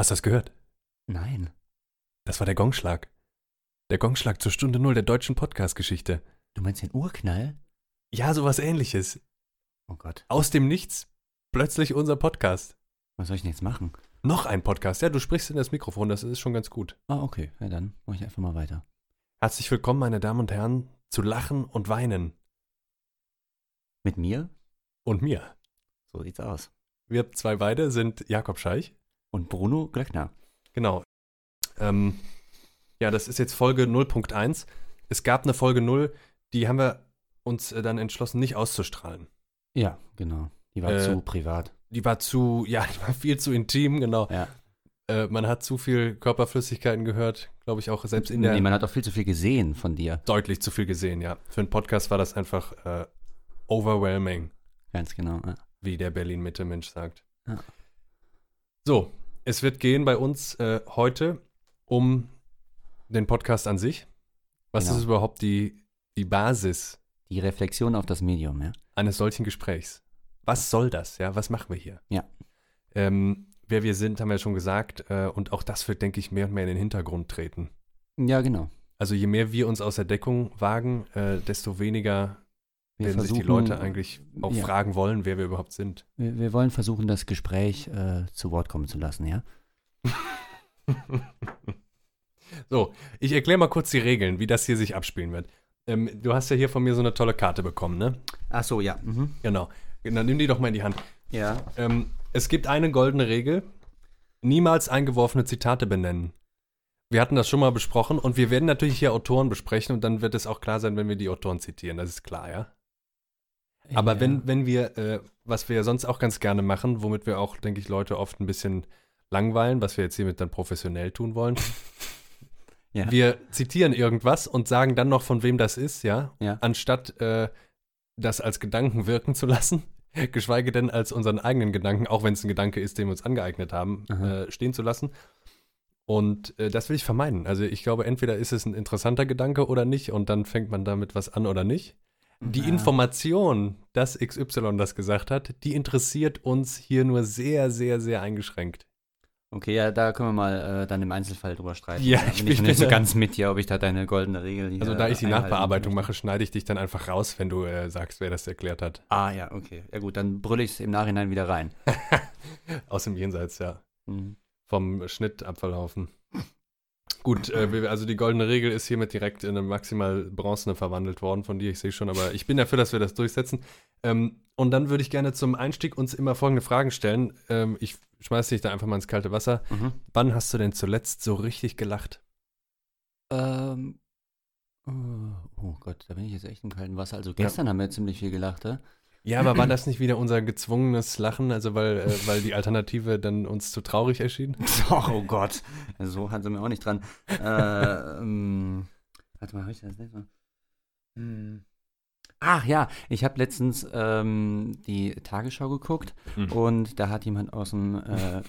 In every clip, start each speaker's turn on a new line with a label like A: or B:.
A: Hast du das gehört?
B: Nein.
A: Das war der Gongschlag. Der Gongschlag zur Stunde Null der deutschen Podcast-Geschichte.
B: Du meinst den Urknall?
A: Ja, sowas ähnliches.
B: Oh Gott.
A: Aus dem Nichts plötzlich unser Podcast.
B: Was soll ich denn jetzt machen?
A: Noch ein Podcast. Ja, du sprichst in das Mikrofon, das ist schon ganz gut.
B: Ah, okay. Ja, dann mache ich einfach mal weiter.
A: Herzlich willkommen, meine Damen und Herren, zu Lachen und Weinen.
B: Mit mir?
A: Und mir.
B: So sieht's aus.
A: Wir zwei beide sind Jakob Scheich.
B: Und Bruno Glöckner.
A: Genau. Ähm, ja, das ist jetzt Folge 0.1. Es gab eine Folge 0, die haben wir uns äh, dann entschlossen, nicht auszustrahlen.
B: Ja, genau. Die war
A: Äh,
B: zu privat.
A: Die war zu, ja, die war viel zu intim, genau.
B: Ja.
A: Äh, man hat zu viel Körperflüssigkeiten gehört, glaube ich auch selbst in der
B: nee, man hat auch viel zu viel gesehen von dir.
A: deutlich zu viel gesehen, ja. Für einen Podcast war das einfach äh, overwhelming,
B: Ganz genau. Ja.
A: wie der Berlin-Mitte-Mensch sagt.
B: Ja.
A: So, es wird gehen bei uns äh, heute um den Podcast an sich. Was
B: Genau.
A: ist überhaupt die, die Basis
B: Die Reflexion auf das Medium, ja.
A: eines solchen Gesprächs? Was soll das? Ja, was machen wir hier?
B: Ja.
A: Ähm, wer wir sind, haben wir ja schon gesagt. Äh, und auch das wird, denke ich, mehr und mehr in den Hintergrund treten.
B: Ja, genau.
A: Also je mehr wir uns aus der Deckung wagen, äh, desto weniger
B: Wir
A: werden sich die Leute eigentlich auch
B: ja.
A: fragen wollen, wer wir überhaupt sind.
B: Wir, wir wollen versuchen, das Gespräch äh, zu Wort kommen zu lassen, ja?
A: so, ich erkläre mal kurz die Regeln, wie das hier sich abspielen wird. Ähm, du hast ja hier von mir so eine tolle Karte bekommen, ne?
B: Ach so, ja. Mhm.
A: Genau. Dann nimm die doch mal in die Hand.
B: Ja.
A: Ähm, es gibt eine goldene Regel: niemals eingeworfene Zitate benennen. Wir hatten das schon mal besprochen und wir werden natürlich hier Autoren besprechen und dann wird es auch klar sein, wenn wir die Autoren zitieren. Das ist klar, ja? Aber
B: ja.
A: wenn, wenn wir, äh, was wir ja sonst auch ganz gerne machen, womit wir auch, denke ich, Leute oft ein bisschen langweilen, was wir jetzt hiermit dann professionell tun wollen,
B: Ja.
A: wir zitieren irgendwas und sagen dann noch, von wem das ist, ja,
B: Ja.
A: anstatt äh, das als Gedanken wirken zu lassen, geschweige denn als unseren eigenen Gedanken, auch wenn es ein Gedanke ist, den wir uns angeeignet haben, äh, stehen zu lassen. Und äh, das will ich vermeiden. Also ich glaube, entweder ist es ein interessanter Gedanke oder nicht und dann fängt man damit was an oder nicht. Die
B: Ja.
A: Information, dass XY das gesagt hat, die interessiert uns hier nur sehr, sehr, sehr eingeschränkt.
B: Okay, ja, da können wir mal äh, dann im Einzelfall drüber streiten.
A: Ja, ich
B: bin ich nicht so ganz mit dir, ob ich da deine goldene Regel hier
A: Also da ich die Nachbearbeitung
B: möchte.
A: mache, schneide ich dich dann einfach raus, wenn du äh, sagst, wer das erklärt hat.
B: Ah, ja, okay. Ja gut, dann brülle ich es im Nachhinein wieder rein.
A: Aus dem Jenseits, ja.
B: Mhm.
A: Vom Schnittabfallhaufen. Gut, äh, also die goldene Regel ist hiermit direkt in eine maximal bronzene verwandelt worden von dir. Ich sehe schon, aber ich bin dafür, dass wir das durchsetzen. Ähm, und dann würde ich gerne zum Einstieg uns immer folgende Fragen stellen. Ähm, ich schmeiße dich da einfach mal ins kalte Wasser.
B: Mhm.
A: Wann hast du denn zuletzt so richtig gelacht?
B: Ähm, oh, oh Gott, da bin ich jetzt echt im kalten Wasser. Also gestern haben wir ziemlich viel gelacht, ja?
A: Ja, aber war das nicht wieder unser gezwungenes Lachen, also weil, äh, weil die Alternative dann uns zu traurig erschien?
B: Oh Gott, so hat sie mir auch nicht dran. äh, ähm, warte mal, habe ich das letzte Mal? Hm. Ach ja, ich habe letztens ähm, die Tagesschau geguckt
A: Mhm.
B: und da hat jemand aus dem äh,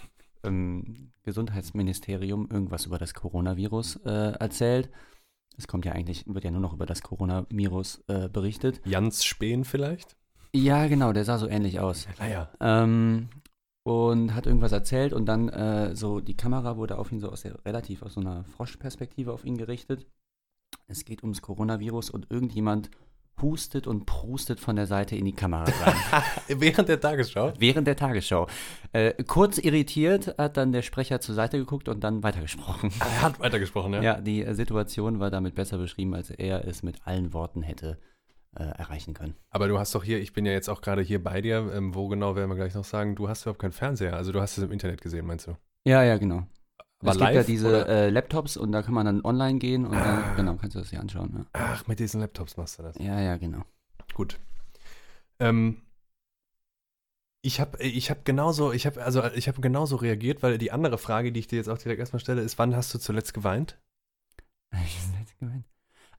B: ähm, Gesundheitsministerium irgendwas über das Coronavirus äh, erzählt. Es kommt ja eigentlich, wird ja nur noch über das Coronavirus äh, berichtet.
A: Jans Spähen vielleicht?
B: Ja, genau, der sah so ähnlich aus.
A: Naja.
B: Ähm, und hat irgendwas erzählt und dann äh, so die Kamera wurde auf ihn so aus der relativ aus so einer Froschperspektive auf ihn gerichtet. Es geht ums Coronavirus und irgendjemand hustet und prustet von der Seite in die Kamera rein.
A: Während der Tagesschau?
B: während der Tagesschau. Äh, kurz irritiert hat dann der Sprecher zur Seite geguckt und dann weitergesprochen.
A: Er hat weitergesprochen, ja?
B: Ja, die Situation war damit besser beschrieben, als er es mit allen Worten hätte äh, erreichen können.
A: Aber du hast doch hier, ich bin ja jetzt auch gerade hier bei dir, ähm, wo genau werden wir gleich noch sagen, du hast überhaupt keinen Fernseher, also du hast es im Internet gesehen, meinst du?
B: Ja, ja, genau.
A: Aber
B: es gibt ja
A: live,
B: diese äh, Laptops und da kann man dann online gehen und
A: Ah.
B: dann, genau, kannst du das hier anschauen.
A: Ach, mit diesen Laptops machst du das.
B: Ja, ja, ja genau.
A: Gut. Ähm, ich habe ich hab genauso, ich habe also ich habe genauso reagiert, weil die andere Frage, die ich dir jetzt auch direkt erstmal stelle, ist, wann hast du zuletzt geweint?
B: Jetzt gemeint?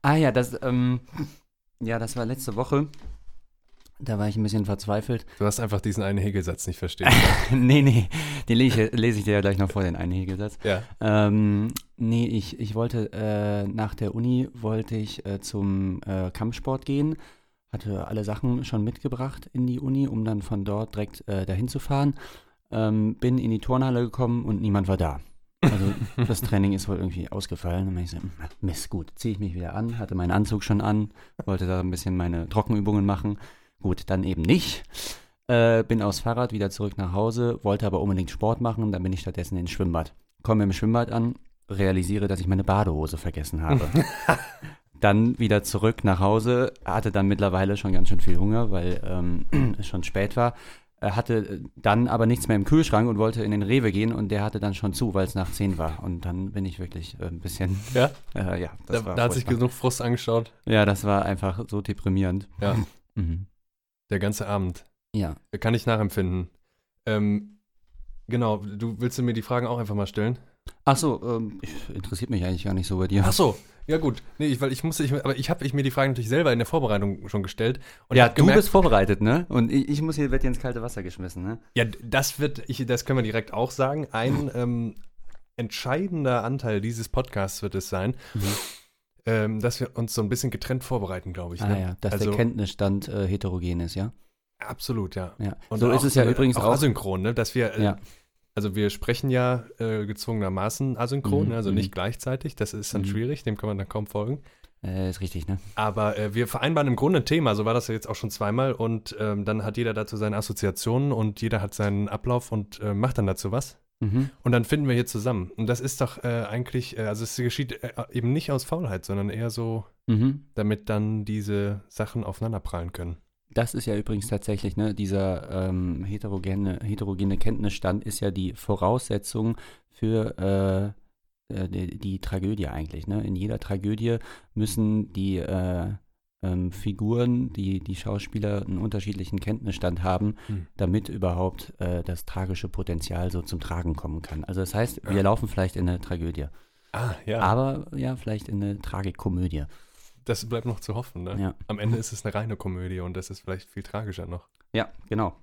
B: Ah ja, das, ähm, ja, das war letzte Woche. Da war ich ein bisschen verzweifelt.
A: Du hast einfach diesen einen Hegelsatz nicht verstehen.
B: nee, nee, den lese ich, lese ich dir ja gleich noch vor, den einen Hegelsatz.
A: ja.
B: Ähm, nee, ich, ich wollte äh, nach der Uni wollte ich äh, zum äh, Kampfsport gehen, hatte alle Sachen schon mitgebracht in die Uni, um dann von dort direkt äh, dahin zu fahren. Ähm, bin in die Turnhalle gekommen und niemand war da. Also das Training ist wohl irgendwie ausgefallen. Und ich so, Mist, gut, ziehe ich mich wieder an, hatte meinen Anzug schon an, wollte da ein bisschen meine Trockenübungen machen. Gut, dann eben nicht. Äh, bin aufs Fahrrad wieder zurück nach Hause, wollte aber unbedingt Sport machen. Dann bin ich stattdessen ins Schwimmbad. Komme im Schwimmbad an, realisiere, dass ich meine Badehose vergessen habe. dann wieder zurück nach Hause, hatte dann mittlerweile schon ganz schön viel Hunger, weil ähm, es schon spät war. Er hatte dann aber nichts mehr im Kühlschrank und wollte in den Rewe gehen und der hatte dann schon zu, weil es nach 10 war. Und dann bin ich wirklich äh, ein bisschen.
A: Ja?
B: Äh, ja,
A: da, da hat sich genug Frust angeschaut.
B: Ja, das war einfach so deprimierend.
A: Ja. mhm. Der ganze Abend.
B: Ja.
A: Kann ich nachempfinden. Ähm, genau, du willst du mir die Fragen auch einfach mal stellen?
B: Ach so, ähm, interessiert mich eigentlich gar nicht so bei dir.
A: Ach so, ja gut. Nee, ich, weil ich musste, ich, aber ich habe ich mir die Frage natürlich selber in der Vorbereitung schon gestellt.
B: ja, du gemerkt, bist vorbereitet, ne? Und ich, ich muss hier, wird hier ins kalte Wasser geschmissen, ne?
A: Ja, das wird, ich, das können wir direkt auch sagen. Ein ähm, entscheidender Anteil dieses Podcasts wird es sein, mhm. ähm, dass wir uns so ein bisschen getrennt vorbereiten, glaube ich.
B: Ah
A: ne?
B: ja, dass also, der Kenntnisstand äh, heterogen ist, ja?
A: Absolut, ja.
B: ja. Und so ist es ja übrigens auch.
A: Asynchron, ne? Dass wir, äh, ja. Also wir sprechen ja äh, gezwungenermaßen asynchron, mhm. Ne? also nicht mhm. gleichzeitig. Das ist dann mhm. schwierig, dem kann man dann kaum folgen.
B: Äh, ist richtig, ne?
A: Aber äh, wir vereinbaren im Grunde ein Thema, so war das ja jetzt auch schon zweimal. Und ähm, dann hat jeder dazu seine Assoziationen und jeder hat seinen Ablauf und äh, macht dann dazu was. Mhm. Und dann finden wir hier zusammen. Und das ist doch äh, eigentlich, äh, also es geschieht eben nicht aus Faulheit, sondern eher so, mhm. damit dann diese Sachen aufeinanderprallen können.
B: Das ist ja übrigens tatsächlich, ne, dieser ähm, heterogene, heterogene Kenntnisstand ist ja die Voraussetzung für äh, äh, die, die, Tragödie eigentlich. Ne? In jeder Tragödie müssen die äh, ähm, Figuren, die, die Schauspieler einen unterschiedlichen Kenntnisstand haben, hm. damit überhaupt äh, das tragische Potenzial so zum Tragen kommen kann. Also das heißt, wir laufen vielleicht in eine Tragödie.
A: Ah, ja.
B: Aber ja, vielleicht in eine Tragikkomödie
A: das bleibt noch zu hoffen. Ne?
B: Ja.
A: Am Ende ist es eine reine Komödie und das ist vielleicht viel tragischer noch.
B: Ja, genau.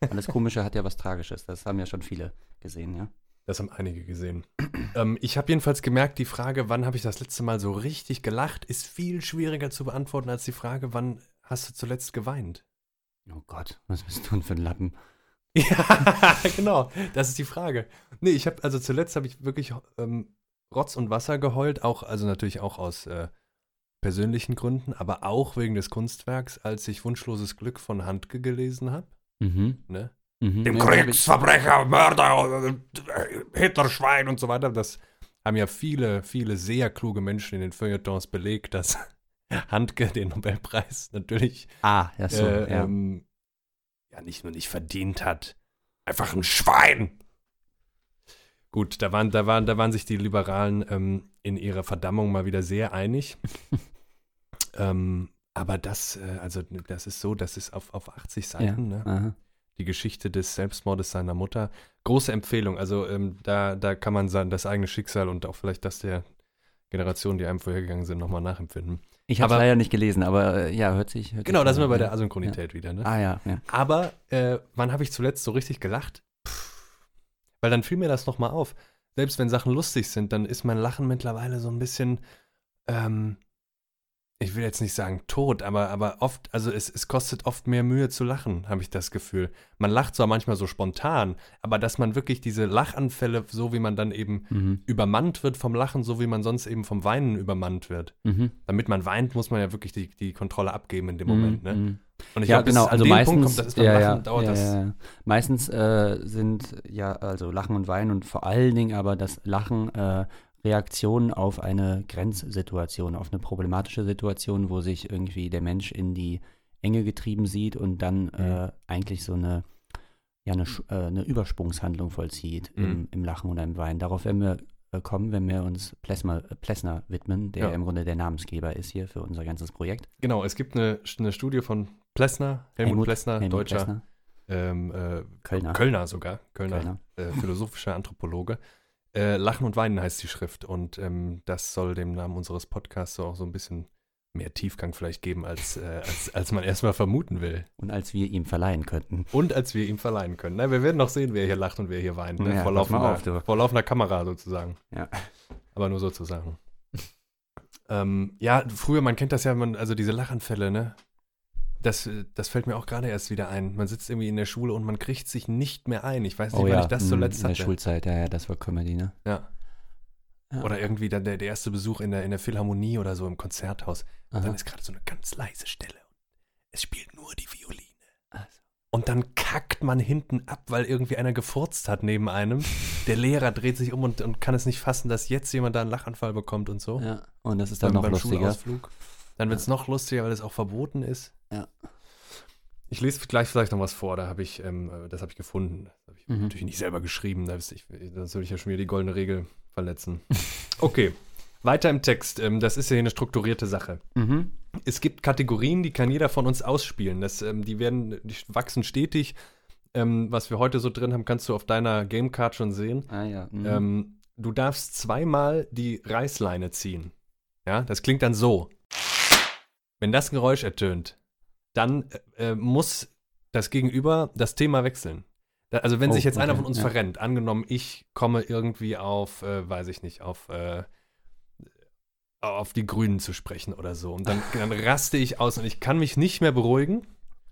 B: Alles Komische hat ja was Tragisches. Das haben ja schon viele gesehen, ja.
A: Das haben einige gesehen. ähm, ich habe jedenfalls gemerkt, die Frage, wann habe ich das letzte Mal so richtig gelacht, ist viel schwieriger zu beantworten als die Frage, wann hast du zuletzt geweint?
B: Oh Gott, was bist du denn für ein Lappen?
A: ja, genau, das ist die Frage. Nee, ich habe, also zuletzt habe ich wirklich ähm, Rotz und Wasser geheult, auch, also natürlich auch aus äh, persönlichen Gründen, aber auch wegen des Kunstwerks, als ich Wunschloses Glück von Handke gelesen habe.
B: Mhm.
A: Ne?
B: Mhm.
A: Dem Kriegsverbrecher, Mörder, Hitlerschwein und so weiter. Das haben ja viele, viele sehr kluge Menschen in den Feuilletons belegt, dass Handke den Nobelpreis natürlich
B: ah, ja, so,
A: äh, ja. Ähm, ja nicht nur nicht verdient hat. Einfach ein Schwein. Gut, da waren, da waren, da waren sich die Liberalen ähm, in ihrer Verdammung mal wieder sehr einig. Ähm, aber das, äh, also das ist so, das ist auf, auf 80 Seiten, ja. ne? Die Geschichte des Selbstmordes seiner Mutter. Große Empfehlung. Also ähm, da, da kann man sein, das eigene Schicksal und auch vielleicht das der Generation, die einem vorhergegangen sind, nochmal nachempfinden.
B: Ich habe leider nicht gelesen, aber äh, ja, hört sich. Hört
A: genau,
B: da
A: sind wir bei der Asynchronität ja. wieder, ne?
B: Ah ja, ja.
A: Aber äh, wann habe ich zuletzt so richtig gelacht? Pff, weil dann fiel mir das nochmal auf. Selbst wenn Sachen lustig sind, dann ist mein Lachen mittlerweile so ein bisschen, ähm, ich will jetzt nicht sagen tot, aber, aber oft, also es, es kostet oft mehr Mühe zu lachen, habe ich das Gefühl. Man lacht zwar manchmal so spontan, aber dass man wirklich diese Lachanfälle, so wie man dann eben mhm. übermannt wird vom Lachen, so wie man sonst eben vom Weinen übermannt wird. Mhm. Damit man weint, muss man ja wirklich die, die Kontrolle abgeben in dem mhm. Moment. Ne?
B: Und ich ja, glaube, genau. also meistens, kommt, das ist beim ja, Lachen, ja, dauert ja, das. Meistens äh, sind ja, also Lachen und Weinen und vor allen Dingen aber das Lachen äh, Reaktion auf eine Grenzsituation, auf eine problematische Situation, wo sich irgendwie der Mensch in die Enge getrieben sieht und dann mhm. äh, eigentlich so eine, ja, eine, äh, eine Übersprungshandlung vollzieht mhm. im, im, Lachen oder im Weinen. Darauf werden wir äh, kommen, wenn wir uns Plessner, äh, Plessner widmen, der ja. im Grunde der Namensgeber ist hier für unser ganzes Projekt.
A: Genau, es gibt eine, eine Studie von Plessner, Helmut, Helmut Plessner, Helmut deutscher
B: Plessner.
A: Ähm, äh,
B: Kölner.
A: Kölner sogar, Kölner, Kölner. Philosophischer Anthropologe. Äh, Lachen und Weinen heißt die Schrift und ähm, das soll dem Namen unseres Podcasts auch so ein bisschen mehr Tiefgang vielleicht geben, als, äh, als, als man erstmal vermuten will.
B: Und als wir ihm verleihen könnten.
A: Und als wir ihm verleihen können. Na, wir werden noch sehen, wer hier lacht und wer hier weint. Ne?
B: Ja,
A: vor, laufender,
B: auf,
A: vor, laufender, Kamera sozusagen.
B: Ja.
A: Aber nur sozusagen. ähm, ja, früher, man kennt das ja, man, also diese Lachanfälle, ne? Das, das fällt mir auch gerade erst wieder ein. Man sitzt irgendwie in der Schule und man kriegt sich nicht mehr ein. Ich weiß nicht,
B: Oh
A: wann
B: ja,
A: ich das zuletzt
B: in der
A: hatte.
B: Schulzeit, ja, ja, das war Comedy, ne?
A: Ja.
B: Ja.
A: Oder irgendwie dann der, der erste Besuch in der, in der Philharmonie oder so im Konzerthaus. Und
B: Aha.
A: dann ist gerade so eine ganz leise Stelle. Es spielt nur die Violine.
B: Also.
A: Und dann kackt man hinten ab, weil irgendwie einer gefurzt hat neben einem. Der Lehrer dreht sich um und, und kann es nicht fassen, dass jetzt jemand da einen Lachanfall bekommt und so.
B: Ja, und das ist dann
A: Beim-
B: noch
A: beim
B: lustiger.
A: Schulausflug. Dann wird es noch lustiger, weil es auch verboten ist.
B: Ja.
A: Ich lese gleich vielleicht noch was vor, da habe ich, ähm, äh, das habe ich gefunden. Das habe ich
B: Mhm.
A: natürlich nicht selber geschrieben, da ich, sonst würde ich ja schon wieder die goldene Regel verletzen. Okay, weiter im Text. Ähm, das ist ja hier eine strukturierte Sache.
B: Mhm.
A: Es gibt Kategorien, die kann jeder von uns ausspielen. Das, ähm, die werden, die wachsen stetig. Ähm, was wir heute so drin haben, kannst du auf deiner Gamecard schon sehen.
B: Ah ja. Mhm.
A: Ähm, du darfst zweimal die Reißleine ziehen. Ja, das klingt dann so. Wenn das Geräusch ertönt, dann äh, äh, muss das Gegenüber das Thema wechseln. Da, also wenn
B: Oh,
A: sich jetzt einer
B: okay,
A: von uns
B: ja.
A: verrennt, angenommen, ich komme irgendwie auf, äh, weiß ich nicht, auf, äh, auf die Grünen zu sprechen oder so. Und dann, dann raste ich aus und ich kann mich nicht mehr beruhigen.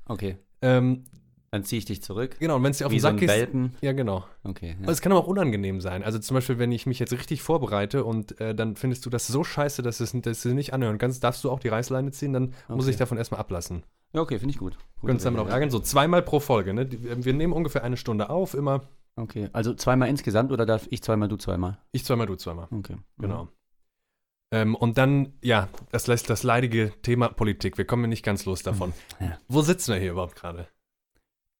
B: Okay,
A: Ähm,
B: dann ziehe ich dich zurück.
A: genau, und wenn es dir auf den
B: so
A: Sack
B: ein
A: geht. Ja, genau.
B: Okay.
A: Aber
B: Ja.
A: es kann aber auch unangenehm sein. Also zum Beispiel, wenn ich mich jetzt richtig vorbereite und äh, dann findest du das so scheiße, dass, es, dass du es nicht anhören kannst, darfst du auch die Reißleine ziehen, dann muss
B: Okay.
A: ich davon erstmal ablassen.
B: ja, okay, finde ich gut.
A: Können uns damit auch ärgern. So zweimal pro Folge. Ne? Die- Wir nehmen ungefähr eine Stunde auf, immer.
B: Okay, also zweimal insgesamt oder darf ich zweimal, du zweimal?
A: Ich zweimal, du zweimal.
B: Okay. Mhm.
A: Genau. Ähm, und dann, ja, das, lässt das leidige Thema Politik. Wir kommen nicht ganz los davon.
B: Ja.
A: Wo sitzen wir hier überhaupt gerade?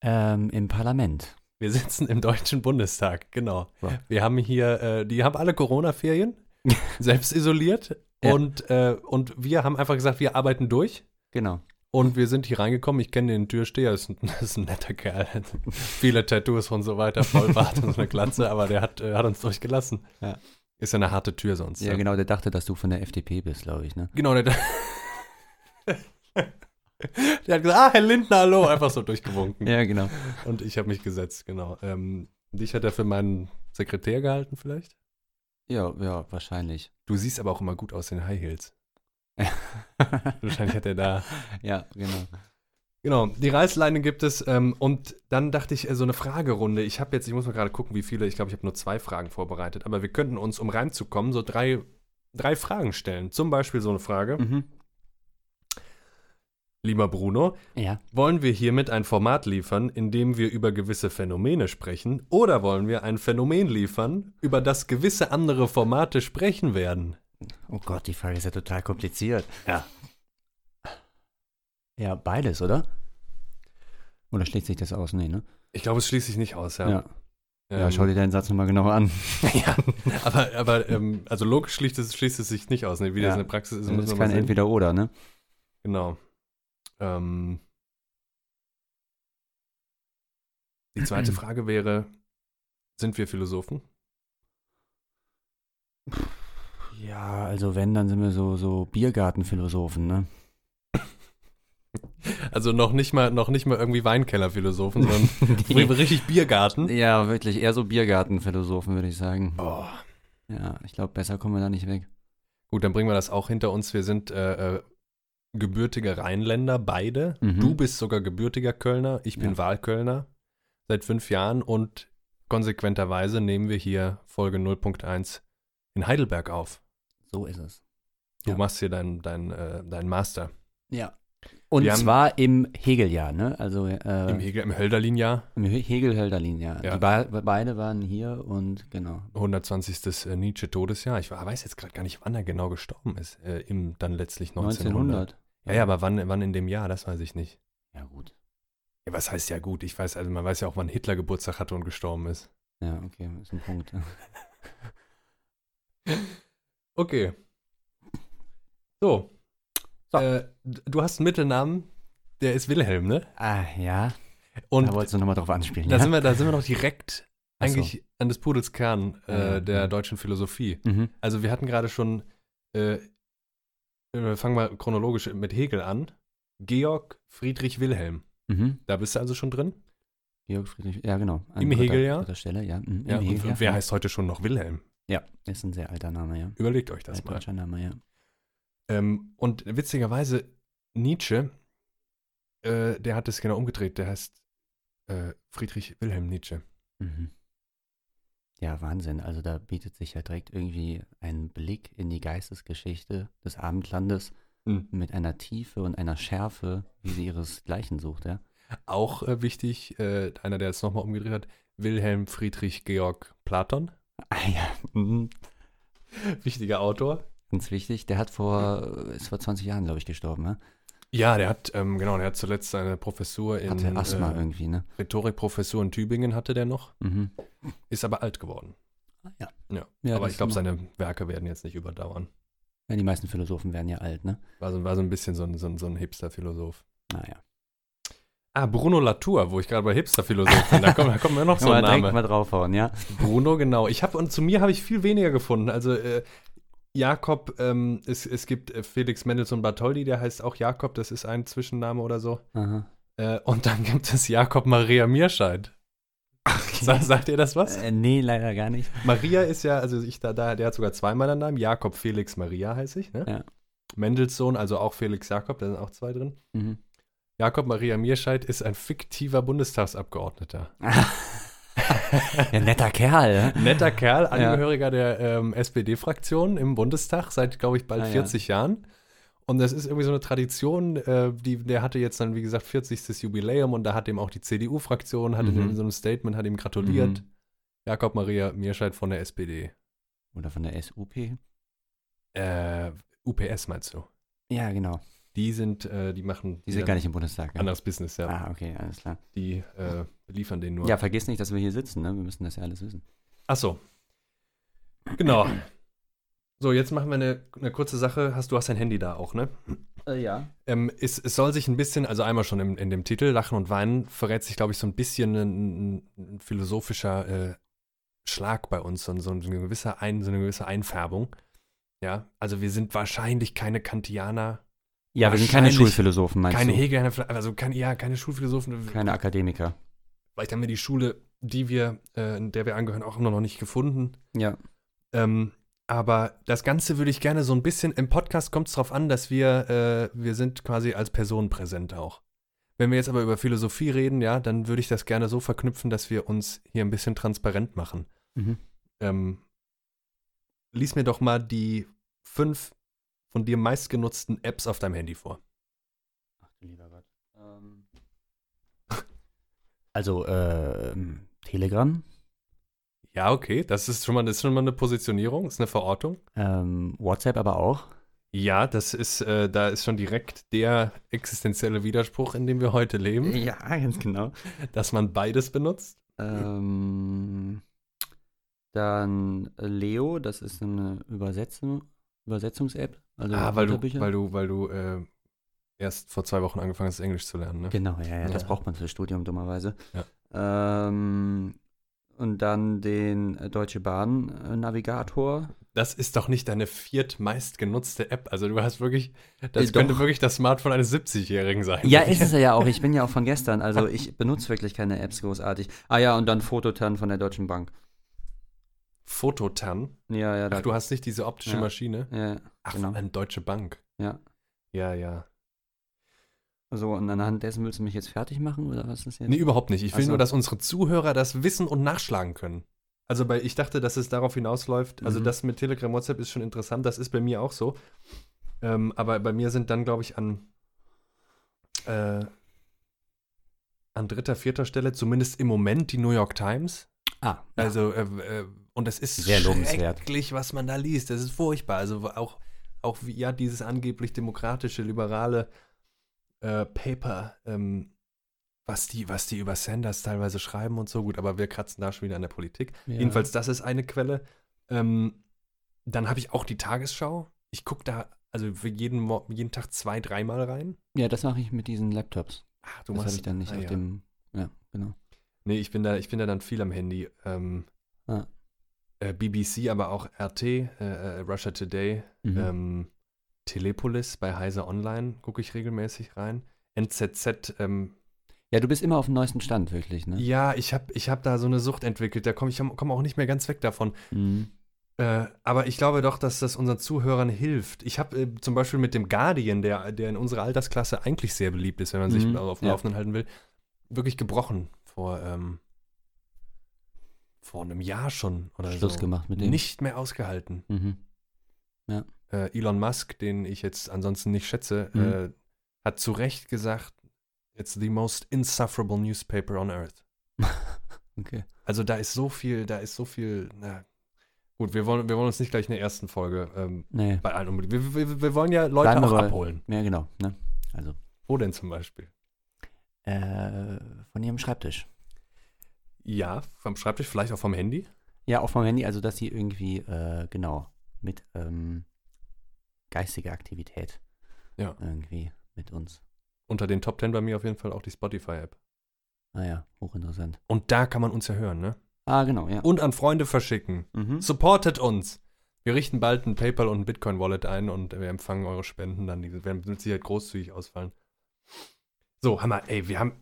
B: Ähm, Im Parlament.
A: Wir sitzen im Deutschen Bundestag, genau.
B: So.
A: Wir haben hier, äh, die haben alle Corona-Ferien, selbst isoliert.
B: Ja.
A: Und, äh, und wir haben einfach gesagt, wir arbeiten durch.
B: Genau.
A: Und wir sind hier reingekommen. Ich kenne den Türsteher, ist ein, ist ein netter Kerl. Viele Tattoos und so weiter, Vollbart und so eine Glatze, aber der hat, äh, hat uns durchgelassen.
B: Ja.
A: Ist ja eine harte Tür sonst.
B: Ja, genau, der dachte, dass du von der FDP bist, glaube ich, ne?
A: Genau, der, der hat gesagt, ah, Herr Lindner, hallo, einfach so durchgewunken.
B: Ja, genau.
A: Und ich habe mich gesetzt, genau. Ähm, dich hat er für meinen Sekretär gehalten vielleicht?
B: Ja, ja, wahrscheinlich.
A: Du siehst aber auch immer gut aus in High Heels. Wahrscheinlich hat er da.
B: ja, genau.
A: Genau, die Reißleine gibt es. Ähm, und dann dachte ich, äh, so eine Fragerunde. Ich habe jetzt, ich muss mal gerade gucken, wie viele. Ich glaube, ich habe nur zwei Fragen vorbereitet. Aber wir könnten uns, um reinzukommen, so drei, drei Fragen stellen. Zum Beispiel so eine Frage.
B: Mhm.
A: Lieber Bruno,
B: Ja.
A: wollen wir hiermit ein Format liefern, in dem wir über gewisse Phänomene sprechen? Oder wollen wir ein Phänomen liefern, über das gewisse andere Formate sprechen werden?
B: Oh Gott, die Frage ist ja total kompliziert.
A: Ja.
B: Ja, beides, oder? Oder schließt sich das aus? Nee, ne?
A: Ich glaube, es schließt sich nicht aus, ja.
B: Ja, ja
A: Ähm,
B: schau dir deinen Satz nochmal genauer an.
A: ja, aber, aber ähm, also logisch schließt es, schließt es sich nicht aus. Ne? Wie das
B: Ja.
A: in der Praxis ist,
B: Das ist kein. Entweder-Oder, ne?
A: Genau. Ähm, die zweite Frage wäre, sind wir Philosophen?
B: Ja, also wenn, dann sind wir so, so Biergartenphilosophen, ne?
A: Also noch nicht mal, noch nicht mal irgendwie Weinkellerphilosophen, sondern richtig Biergarten.
B: Ja, wirklich, eher so Biergartenphilosophen, würde ich sagen.
A: Oh.
B: Ja, ich glaube, besser kommen wir da nicht weg.
A: Gut, dann bringen wir das auch hinter uns. Wir sind äh, gebürtige Rheinländer, beide.
B: Mhm.
A: Du bist sogar gebürtiger Kölner, ich bin
B: Ja.
A: Wahlkölner seit fünf Jahren und konsequenterweise nehmen wir hier Folge 0.1 in Heidelberg auf.
B: So ist es.
A: Du
B: Ja.
A: machst hier deinen dein, äh, dein Master.
B: Ja. Und
A: Wir
B: zwar im Hegeljahr, ne? Also äh,
A: Im, Hegel, im Hölderlin-Jahr,
B: im He- Hegel-Hölderlin-Jahr.
A: Ja.
B: Die be beide waren hier und genau.
A: 120. äh, Nietzsche-Todesjahr. Ich weiß jetzt gerade gar nicht, wann er genau gestorben ist. Äh, Im dann letztlich 1900.
B: 1900.
A: Ja, ja, aber wann, wann in dem Jahr, das weiß ich nicht.
B: Ja, gut.
A: Ja, was heißt ja gut? Ich weiß, also man weiß ja auch, wann Hitler Geburtstag hatte und gestorben ist.
B: Ja, okay, ist ein Punkt.
A: Okay. So.
B: So.
A: Äh, du hast einen Mittelnamen, der ist Wilhelm, ne?
B: ah, ja.
A: Und
B: da wolltest du nochmal drauf anspielen.
A: da,
B: ja?
A: sind wir, da sind wir noch direkt
B: Ach so.
A: eigentlich an des Pudels Kern äh,
B: Ja,
A: der
B: ja.
A: deutschen Philosophie.
B: Mhm.
A: Also wir hatten gerade schon, äh, wir fangen mal chronologisch mit Hegel an. Georg Friedrich Wilhelm.
B: Mhm.
A: Da bist du also schon drin?
B: Georg Friedrich, ja, genau. An
A: Im Hegeljahr?
B: dritter Stelle, ja. Mhm,
A: Ja,
B: Im
A: und,
B: Hegeljahr,
A: und wer
B: ja.
A: heißt heute schon noch Wilhelm?
B: Ja, ist ein sehr alter Name, ja.
A: Überlegt euch das
B: Ein
A: mal.
B: deutscher Name, ja.
A: Ähm, und witzigerweise, Nietzsche äh, der hat es genau umgedreht. Der heißt äh, Friedrich Wilhelm Nietzsche.
B: Mhm. Ja, Wahnsinn. Also da bietet sich ja direkt irgendwie ein Blick in die Geistesgeschichte des Abendlandes
A: Mhm.
B: mit einer Tiefe und einer Schärfe, wie sie ihresgleichen sucht, ja.
A: Auch äh, wichtig, äh, einer, der es nochmal umgedreht hat, Wilhelm Friedrich Georg Platon.
B: Ah ja, mhm.
A: Wichtiger Autor.
B: Ganz wichtig. Der hat vor, ist vor 20 Jahren, glaube ich, gestorben, ne?
A: Ja, der hat, ähm, genau, der hat zuletzt seine Professur in
B: Hatte Asthma
A: äh,
B: irgendwie, ne?
A: Rhetorikprofessur in Tübingen hatte der noch,
B: Mhm.
A: ist aber alt geworden.
B: Ja.
A: Ja,
B: Ja,
A: aber ich glaube, seine Werke werden jetzt nicht überdauern.
B: Ja, die meisten Philosophen werden ja alt, ne?
A: War so, war so ein bisschen so ein, so ein, so ein Hipster-Philosoph.
B: Naja.
A: Ah, Bruno Latour, wo ich gerade bei Hipster-Philosoph bin. Da kommt, da kommt mir noch so ein Name.
B: mal draufhauen, ja?
A: Bruno, genau. Ich habe und zu mir habe ich viel weniger gefunden. Also äh, Jakob, ähm, es, es gibt äh, Felix Mendelssohn Bartholdy, der heißt auch Jakob, das ist ein Zwischenname oder so. Äh, und dann gibt es Jakob Maria Mierscheid. Sa sagt ihr das was?
B: Äh, nee, leider gar nicht.
A: Maria ist ja, also ich da, da, der hat sogar zwei meiner Namen. Jakob Felix Maria heiße ich, ne?
B: Ja.
A: Mendelssohn, also auch Felix Jakob, da sind auch zwei drin.
B: Mhm.
A: Jakob Maria Mierscheid ist ein fiktiver Bundestagsabgeordneter.
B: Ja, netter Kerl, ne?
A: Netter Kerl, Angehöriger der ähm, SPD-Fraktion im Bundestag seit, glaube ich, bald
B: Ah, ja.
A: 40 Jahren. Und das ist irgendwie so eine Tradition, äh, die, der hatte jetzt dann, wie gesagt, 40. Jubiläum und da hat ihm auch die CDU-Fraktion, hatte
B: Mhm.
A: in so einem Statement, hat ihm gratuliert.
B: Mhm.
A: Jakob Maria Mierscheid von der SPD.
B: Oder von der SUP.
A: Äh, UPS meinst du?
B: Ja, genau.
A: Die sind, äh, die machen
B: Die sind gar nicht im Bundestag. Ja?
A: anderes Business, ja.
B: Ah, okay, alles klar.
A: Die äh, liefern den nur.
B: Ja, vergiss nicht, dass wir hier sitzen, ne? Wir müssen das ja alles wissen.
A: Ach so. Genau. So, jetzt machen wir eine, eine kurze Sache. Hast, du hast dein Handy da auch, ne?
B: ja.
A: Ähm, es, es soll sich ein bisschen, also einmal schon im, in dem Titel, Lachen und Weinen, verrät sich, glaube ich, so ein bisschen ein, ein, philosophischer äh, Schlag bei uns, so, ein- so, ein gewisser ein, so eine gewisse Einfärbung. Ja, also wir sind wahrscheinlich keine Kantianer,
B: Ja, wir sind keine Schulphilosophen, meinst
A: keine
B: du?
A: Hegel, also keine, ja, keine Schulphilosophen.
B: Keine Akademiker.
A: Vielleicht haben wir die Schule, die wir, äh, in der wir angehören, auch immer noch nicht gefunden.
B: Ja.
A: Ähm, aber das Ganze würde ich gerne so ein bisschen, im Podcast kommt es darauf an, dass wir, äh, wir sind quasi als Person präsent auch. Wenn wir jetzt aber über Philosophie reden, ja, dann würde ich das gerne so verknüpfen, dass wir uns hier ein bisschen transparent machen.
B: Mhm.
A: Ähm, lies mir doch mal die fünf von dir meistgenutzten Apps auf deinem Handy vor.
B: Ach du lieber Gott. Ähm. Also, ähm, Telegram,
A: Ja, okay, das ist schon mal, das ist schon mal eine Positionierung, ist eine Verortung.
B: ähm, WhatsApp aber auch.
A: Ja, das ist, äh, da ist schon direkt der existenzielle Widerspruch, in dem wir heute leben,
B: Ja, ganz genau.
A: dass man beides benutzt.
B: Ähm, dann Leo, das ist eine Übersetzung, Übersetzung-App. Also
A: Ah, weil du, weil du, weil du äh, erst vor zwei Wochen angefangen hast, Englisch zu lernen, ne?
B: Genau, ja, ja, das
A: Ja.
B: braucht man fürs Studium dummerweise.
A: Ja.
B: Ähm, und dann den äh, Deutsche Bahn äh, Navigator.
A: Das ist doch nicht deine viertmeist genutzte App. Also du hast wirklich,
B: Äh,
A: das
B: doch.
A: könnte wirklich das Smartphone eines 70-Jährigen sein.
B: Ja, ist es ja auch. Ich bin ja auch von gestern. Also ich benutze wirklich keine Apps großartig. Ah ja, und dann Fototan von der Deutschen Bank.
A: Fototan.
B: Ja, ja.
A: Ach, du hast nicht diese optische
B: Ja.
A: Maschine?
B: ja,
A: Ach,
B: genau.
A: eine Deutsche Bank.
B: Ja.
A: Ja, ja.
B: So, und anhand dessen willst du mich jetzt fertig machen oder was ist jetzt?
A: Nee, überhaupt nicht. Ich will
B: so.
A: nur, dass unsere Zuhörer das wissen und nachschlagen können. Also bei, ich dachte, dass es darauf hinausläuft. Also
B: Mhm.
A: das mit Telegram, WhatsApp ist schon interessant. Das ist bei mir auch so. Ähm, aber bei mir sind dann, glaube ich, an, äh, an dritter, vierter Stelle, zumindest im Moment, die New York Times.
B: Ah, ja.
A: Also, äh, äh, und es ist
B: Sehr
A: schrecklich, was man da liest. Das ist furchtbar. Also auch, auch wie, ja, dieses angeblich demokratische, liberale äh, Paper, ähm, was die, was die über Sanders teilweise schreiben und so gut, aber wir kratzen da schon wieder an der Politik.
B: Ja.
A: Jedenfalls, das ist eine Quelle. Ähm, dann habe ich auch die Tagesschau. Ich gucke da also für jeden, Mo jeden Tag zwei, dreimal rein.
B: Ja, das mache ich mit diesen Laptops.
A: Ach, du
B: das habe ich dann nicht
A: ah,
B: auf
A: ja.
B: dem. Ja, genau.
A: Nee, ich bin da, ich bin da dann viel am Handy. Ähm,
B: Ah.
A: äh, BBC, aber auch RT, äh, äh, Russia Today,
B: Mhm.
A: ähm, Telepolis bei Heise Online gucke ich regelmäßig rein. NZZ, ähm,
B: Ja, du bist immer auf dem neuesten Stand, wirklich, ne?
A: ja, ich habe ich hab da so eine Sucht entwickelt, da komme ich komm auch nicht mehr ganz weg davon.
B: Mhm.
A: Äh, aber ich glaube doch, dass das unseren Zuhörern hilft. Ich habe äh, zum Beispiel mit dem Guardian, der, der in unserer Altersklasse eigentlich sehr beliebt ist, wenn man sich
B: Mhm,
A: auf dem
B: ja.
A: Laufenden halten will, wirklich gebrochen vor, ähm, vor einem Jahr schon oder
B: Schluss
A: so.
B: gemacht mit dem.
A: Nicht mehr ausgehalten.
B: Mhm.
A: Äh, Elon Musk, den ich jetzt ansonsten nicht schätze,
B: Mhm.
A: äh, hat zu Recht gesagt, it's the most insufferable newspaper on earth.
B: Okay.
A: Also da ist so viel, da ist so viel, na, gut, wir wollen, wir wollen uns nicht gleich in der ersten Folge ähm,
B: Nee.
A: bei allen unbedingt. Wir, wir, wir wollen ja Leute
B: Bleiben
A: auch
B: bei-
A: abholen.
B: Ja, genau. Ne? Also,
A: Wo denn zum Beispiel?
B: äh, von ihrem Schreibtisch.
A: Ja, vom Schreibtisch, vielleicht auch vom Handy.
B: Ja, auch vom Handy, also dass sie irgendwie, äh, genau, mit ähm, geistiger Aktivität
A: Ja.
B: irgendwie mit uns.
A: Unter den Top 10 bei mir auf jeden Fall auch die Spotify-App.
B: Naja, hochinteressant.
A: Und da kann man uns ja hören, ne?
B: Ah, genau, ja.
A: Und an Freunde verschicken.
B: Mhm.
A: Supportet uns. Wir richten bald ein PayPal und ein Bitcoin-Wallet ein und wir empfangen eure Spenden dann. Die werden mit Sicherheit großzügig ausfallen. So, Hammer, ey, wir haben.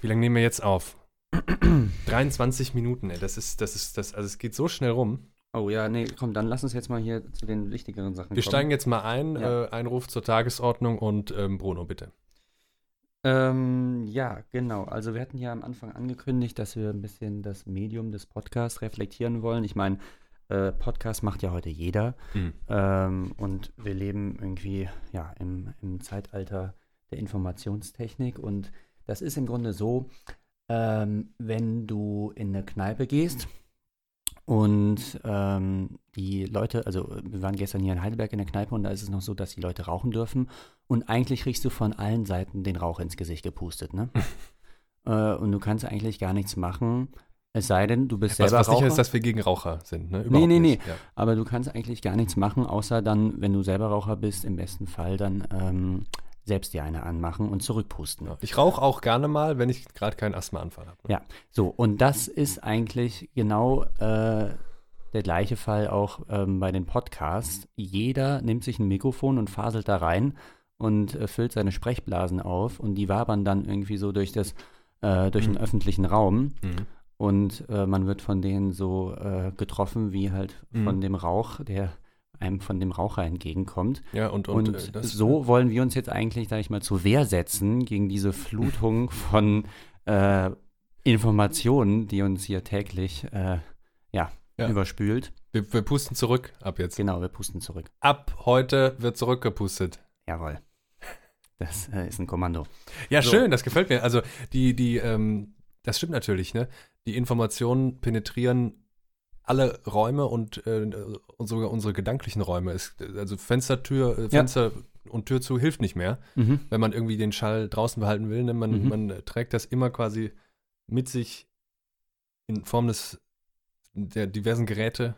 A: Wie lange nehmen wir jetzt auf? 23 Minuten, ey. Das ist, das ist, das, also es geht so schnell rum.
B: Oh ja, nee, komm, dann lass uns jetzt mal hier zu den wichtigeren Sachen
A: Wir
B: kommen.
A: steigen jetzt mal ein.
B: Ja.
A: Äh, Einruf zur Tagesordnung und ähm, Bruno, bitte.
B: Ähm, ja, genau. Also wir hatten ja am Anfang angekündigt, dass wir ein bisschen das Medium des Podcasts reflektieren wollen. Ich meine, äh, Podcast macht ja heute jeder.
A: Mhm.
B: Ähm, und wir leben irgendwie ja, im, im Zeitalter der Informationstechnik. Und das ist im Grunde so, ähm, wenn du in eine Kneipe gehst und ähm, die Leute, also wir waren gestern hier in Heidelberg in der Kneipe und da ist es noch so, dass die Leute rauchen dürfen. Und eigentlich riechst du von allen Seiten den Rauch ins Gesicht gepustet, ne? äh, und du kannst eigentlich gar nichts machen, es sei denn, du bist
A: Was,
B: selber
A: was nicht
B: Raucher.
A: ist, dass wir gegen Raucher sind, ne?
B: Nee, nee,
A: nicht. Ja.
B: Aber du kannst eigentlich gar nichts machen, außer dann, wenn du selber Raucher bist, im besten Fall dann ähm, selbst dir eine anmachen und zurückpusten.
A: Ja. Ich rauche auch gerne mal, wenn ich gerade keinen Asthmaanfall habe.
B: Ja. So, und das ist eigentlich genau äh, der gleiche Fall auch ähm, bei den Podcasts. Jeder nimmt sich ein Mikrofon und faselt da rein und äh, füllt seine Sprechblasen auf und die wabern dann irgendwie so durch das, äh, durch den
A: Mhm.
B: öffentlichen Raum.
A: Mhm.
B: Und äh, man wird von denen so äh, getroffen, wie halt von
A: Mhm.
B: dem Rauch, der einem von dem Raucher entgegenkommt.
A: Ja, und, und,
B: Und,
A: äh, das,
B: so wollen wir uns jetzt eigentlich, sag ich mal, zur Wehr setzen gegen diese Flutung von äh, Informationen, die uns hier täglich äh, ja,
A: Ja.
B: überspült.
A: wir, wir pusten zurück ab jetzt.
B: Genau, wir pusten zurück.
A: Ab heute wird zurückgepustet.
B: Jawohl. Das äh, ist ein Kommando.
A: Ja,
B: So.
A: schön, das gefällt mir. Also die, die, ähm, das stimmt natürlich, ne? Die Informationen penetrieren alle Räume und, äh, und sogar unsere gedanklichen Räume. Es, also Fenstertür, äh, Fenster und Tür zu hilft nicht mehr,
B: Mhm.
A: wenn man irgendwie den Schall draußen behalten will. Ne? Man,
B: Mhm.
A: man trägt das immer quasi mit sich in Form des der diversen Geräte.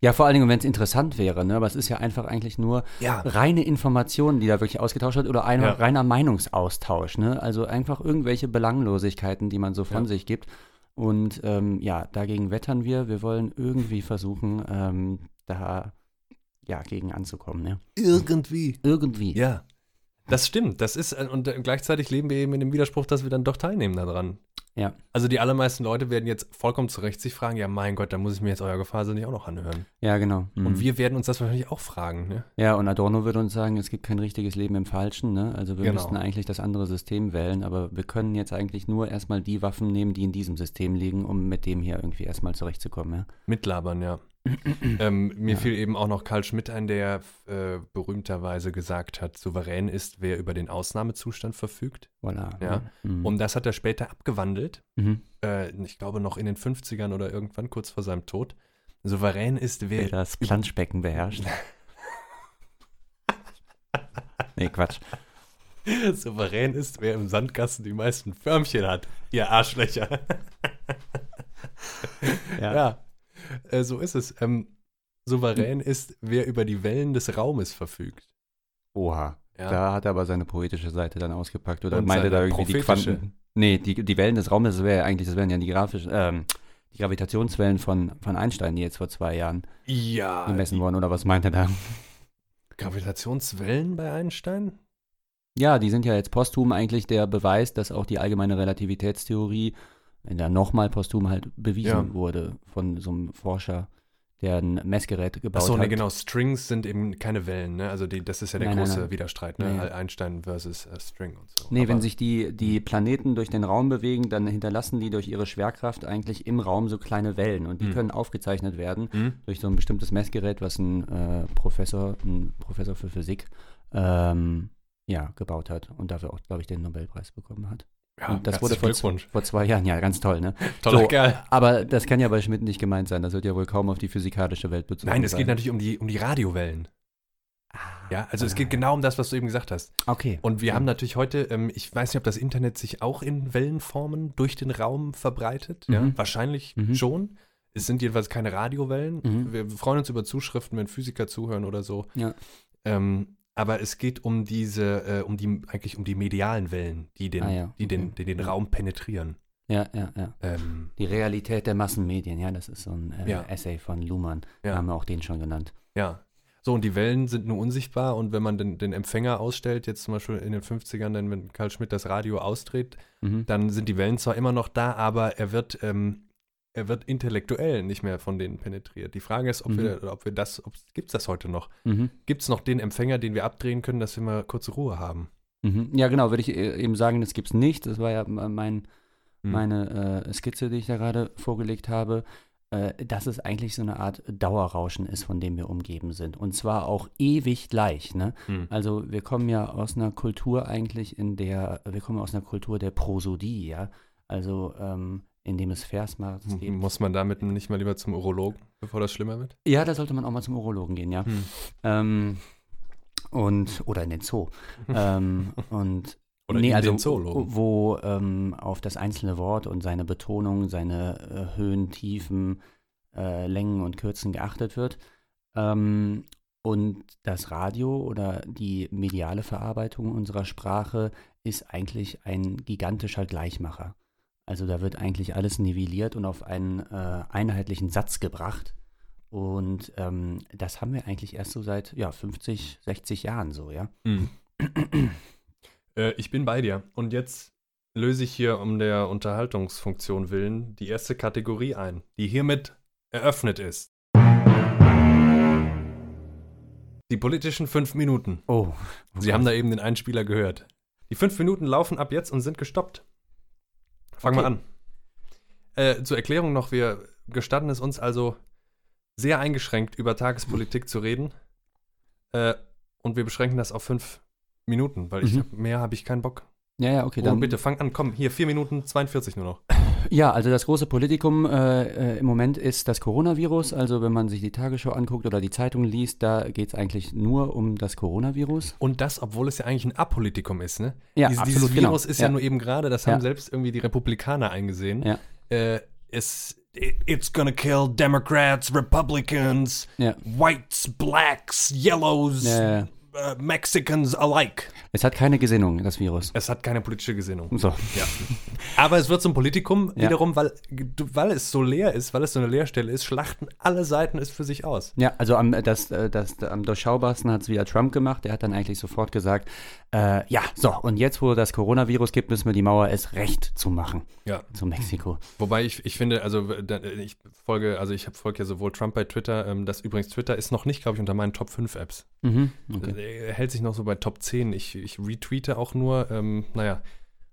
B: Ja, vor allen Dingen, wenn es interessant wäre, ne? aber es ist ja einfach eigentlich nur
A: Ja.
B: reine Informationen, die da wirklich ausgetauscht wird oder ein
A: Ja.
B: reiner Meinungsaustausch. Ne? Also einfach irgendwelche Belanglosigkeiten, die man so von
A: Ja.
B: sich gibt. Und ähm, ja, dagegen wettern wir. Wir wollen irgendwie versuchen, ähm, da ja, gegen anzukommen. Ne?
A: Irgendwie.
B: Irgendwie.
A: Ja. Das stimmt. Das ist, äh, und äh, gleichzeitig leben wir eben in dem Widerspruch, dass wir dann doch teilnehmen daran.
B: Ja.
A: Also die allermeisten Leute werden jetzt vollkommen zu Recht sich fragen, ja mein Gott, da muss ich mir jetzt euer Gefasel nicht auch noch anhören.
B: Ja, genau. Mhm.
A: Und wir werden uns das wahrscheinlich auch fragen, ne?
B: Ja, und Adorno würde uns sagen, es gibt kein richtiges Leben im Falschen. Ne? Also wir
A: Genau.
B: müssten eigentlich das andere System wählen, aber wir können jetzt eigentlich nur erstmal die Waffen nehmen, die in diesem System liegen, um mit dem hier irgendwie erstmal zurechtzukommen. Ja?
A: Mitlabern, ja. ähm, mir
B: Ja.
A: fiel eben auch noch Karl Schmidt ein, der äh, berühmterweise gesagt hat, souverän ist, wer über den Ausnahmezustand verfügt.
B: Voilà.
A: Ja.
B: Mhm.
A: Und das hat er später abgewandelt.
B: mhm.
A: Äh, ich glaube noch in den 50ern oder irgendwann kurz vor seinem Tod. Souverän ist,
B: Wer
A: wer
B: das Planschbecken beherrscht. nee, Quatsch.
A: Souverän ist, wer im Sandkasten die meisten Förmchen hat. Ihr Arschlöcher.
B: Ja.
A: ja, äh, so ist es. Ähm, souverän ist, wer über die Wellen des Raumes verfügt.
B: Oha.
A: Ja.
B: Da hat er aber seine poetische Seite dann ausgepackt. Oder
A: Und
B: meinte da irgendwie die. Quanten. Nee, die, die Wellen des Raumes, das wäre ja eigentlich, das wären ja die grafischen, ähm, die Gravitationswellen von, von Einstein, die jetzt vor zwei Jahren
A: Ja,
B: gemessen wurden. Oder was meint er da?
A: Gravitationswellen bei Einstein?
B: Ja, die sind ja jetzt posthum eigentlich der Beweis, dass auch die allgemeine Relativitätstheorie in der nochmal posthum halt bewiesen
A: Ja.
B: wurde von so einem Forscher, der ein Messgerät gebaut
A: Achso,
B: hat.
A: nee, genau. Strings sind eben keine Wellen, ne? Also die, das ist ja der
B: Nein, nein,
A: große
B: nein.
A: Widerstreit, ne?
B: Nee.
A: Einstein versus äh, String und so.
B: Nee, wenn
A: Aber-
B: sich die, die Planeten durch den Raum bewegen, dann hinterlassen die durch ihre Schwerkraft eigentlich im Raum so kleine Wellen und die
A: Hm.
B: können aufgezeichnet werden
A: Hm?
B: durch so ein bestimmtes Messgerät, was ein äh, Professor, ein Professor für Physik, ähm, ja, gebaut hat und dafür auch, glaube ich, den Nobelpreis bekommen hat.
A: Ja,
B: und das wurde vor, vor zwei Jahren, ja, ganz toll, ne?
A: Toller
B: so,
A: Kerl.
B: Aber das kann ja bei Schmidt nicht gemeint sein. Das wird ja wohl kaum auf die physikalische Welt bezogen
A: Nein, es
B: sein.
A: geht natürlich um die, um die Radiowellen. Ja, also es geht genau um das, was du eben gesagt hast.
B: Okay.
A: Und wir
B: Ja.
A: haben natürlich heute, ähm, ich weiß nicht, ob das Internet sich auch in Wellenformen durch den Raum verbreitet. Ja,
B: Mhm.
A: wahrscheinlich
B: Mhm.
A: schon. Es sind jedenfalls keine Radiowellen.
B: Mhm.
A: Wir freuen uns über Zuschriften, wenn Physiker zuhören oder so.
B: Ja.
A: Ähm, aber es geht um diese, äh, um die, eigentlich um die medialen Wellen, die den,
B: Ah ja,
A: die den,
B: okay.
A: den
B: Ja.
A: Raum penetrieren.
B: Ja, ja, ja.
A: Ähm,
B: Die Realität der Massenmedien, ja, das ist so ein äh,
A: Ja.
B: Essay von Luhmann.
A: Ja.
B: Haben wir auch den schon genannt.
A: ja. So, und die Wellen sind nur unsichtbar und wenn man den, den Empfänger ausstellt, jetzt zum Beispiel in den 50ern, dann, wenn Karl Schmidt das Radio ausdreht,
B: Mhm.
A: dann sind die Wellen zwar immer noch da, aber er wird, ähm, er wird intellektuell nicht mehr von denen penetriert. Die Frage ist, ob
B: Mhm.
A: wir, ob wir das, gibt es das heute noch?
B: Mhm.
A: Gibt es noch den Empfänger, den wir abdrehen können, dass wir mal kurze Ruhe haben?
B: Mhm. Ja, genau, würde ich äh, eben sagen, das gibt es nicht. Das war ja äh, mein,
A: Hm.
B: meine äh, Skizze, die ich da gerade vorgelegt habe, äh, dass es eigentlich so eine Art Dauerrauschen ist, von dem wir umgeben sind. Und zwar auch ewig gleich. Ne?
A: Hm.
B: Also wir kommen ja aus einer Kultur eigentlich, in der, wir kommen aus einer Kultur der Prosodie, ja. Also ähm, in dem es Versmaß
A: M-
B: gibt.
A: Muss man damit nicht mal lieber zum Urologen, bevor das schlimmer wird?
B: Ja, da sollte man auch mal zum Urologen gehen, ja.
A: Hm.
B: Ähm, und, oder in den Zoo. ähm, und
A: Oder
B: nee,
A: in
B: also
A: den Zoologen.
B: wo ähm, auf das einzelne Wort und seine Betonung, seine äh, Höhen, Tiefen, äh, Längen und Kürzen geachtet wird. Ähm, und das Radio oder die mediale Verarbeitung unserer Sprache ist eigentlich ein gigantischer Gleichmacher. Also da wird eigentlich alles nivelliert und auf einen äh, einheitlichen Satz gebracht. Und ähm, das haben wir eigentlich erst so seit ja, 50, 60 Jahren so, ja.
A: Hm. äh, ich bin bei dir. Und jetzt löse ich hier um der Unterhaltungsfunktion willen die erste Kategorie ein, die hiermit eröffnet ist. Die politischen fünf Minuten.
B: Oh.
A: Sie haben da eben den Einspieler gehört. Die fünf Minuten laufen ab jetzt und sind gestoppt. Fangen wir
B: Okay.
A: an. Äh, zur Erklärung noch, wir gestatten es uns also sehr eingeschränkt über Tagespolitik zu reden. Äh, und wir beschränken das auf fünf Minuten, weil ich
B: Mhm.
A: hab, mehr habe ich keinen Bock.
B: Ja, ja, okay.
A: Oh,
B: Dann,
A: bitte, fang an, komm, hier, vier Minuten 42 nur noch.
B: Ja, also das große Politikum äh, äh, im Moment ist das Coronavirus. Also wenn man sich die Tagesschau anguckt oder die Zeitung liest, da geht es eigentlich nur um das Coronavirus.
A: Und das, obwohl es ja eigentlich ein Apolitikum ist, ne?
B: Ja,
A: Dies,
B: absolut,
A: dieses
B: genau.
A: Virus ist ja.
B: Ja.
A: nur eben gerade, das
B: Ja.
A: haben selbst irgendwie die Republikaner eingesehen.
B: Ja.
A: Äh, es, it, it's gonna kill Democrats, Republicans,
B: Ja.
A: Whites, Blacks, Yellows,
B: Ja, ja,
A: äh, Mexicans alike.
B: Es hat keine Gesinnung, das Virus.
A: Es hat keine politische Gesinnung.
B: So.
A: Ja. Aber es wird zum Politikum
B: Ja.
A: wiederum, weil, weil es so leer ist, weil es so eine Leerstelle ist, schlachten alle Seiten es für sich aus.
B: Ja, also am, das, äh, das, am durchschaubarsten hat es wieder Trump gemacht. Der hat dann eigentlich sofort gesagt, äh, ja, so, und jetzt, wo das Coronavirus gibt, müssen wir die Mauer erst recht zumachen
A: Ja.
B: zu Mexiko.
A: Wobei ich, ich finde, also ich folge, also ich folge ja sowohl Trump bei Twitter, ähm, das übrigens Twitter ist noch nicht, glaube ich, unter meinen Top 5 Apps.
B: Mhm, okay.
A: Er hält sich noch so bei Top 10. Ich, ich retweete auch nur, ähm, naja,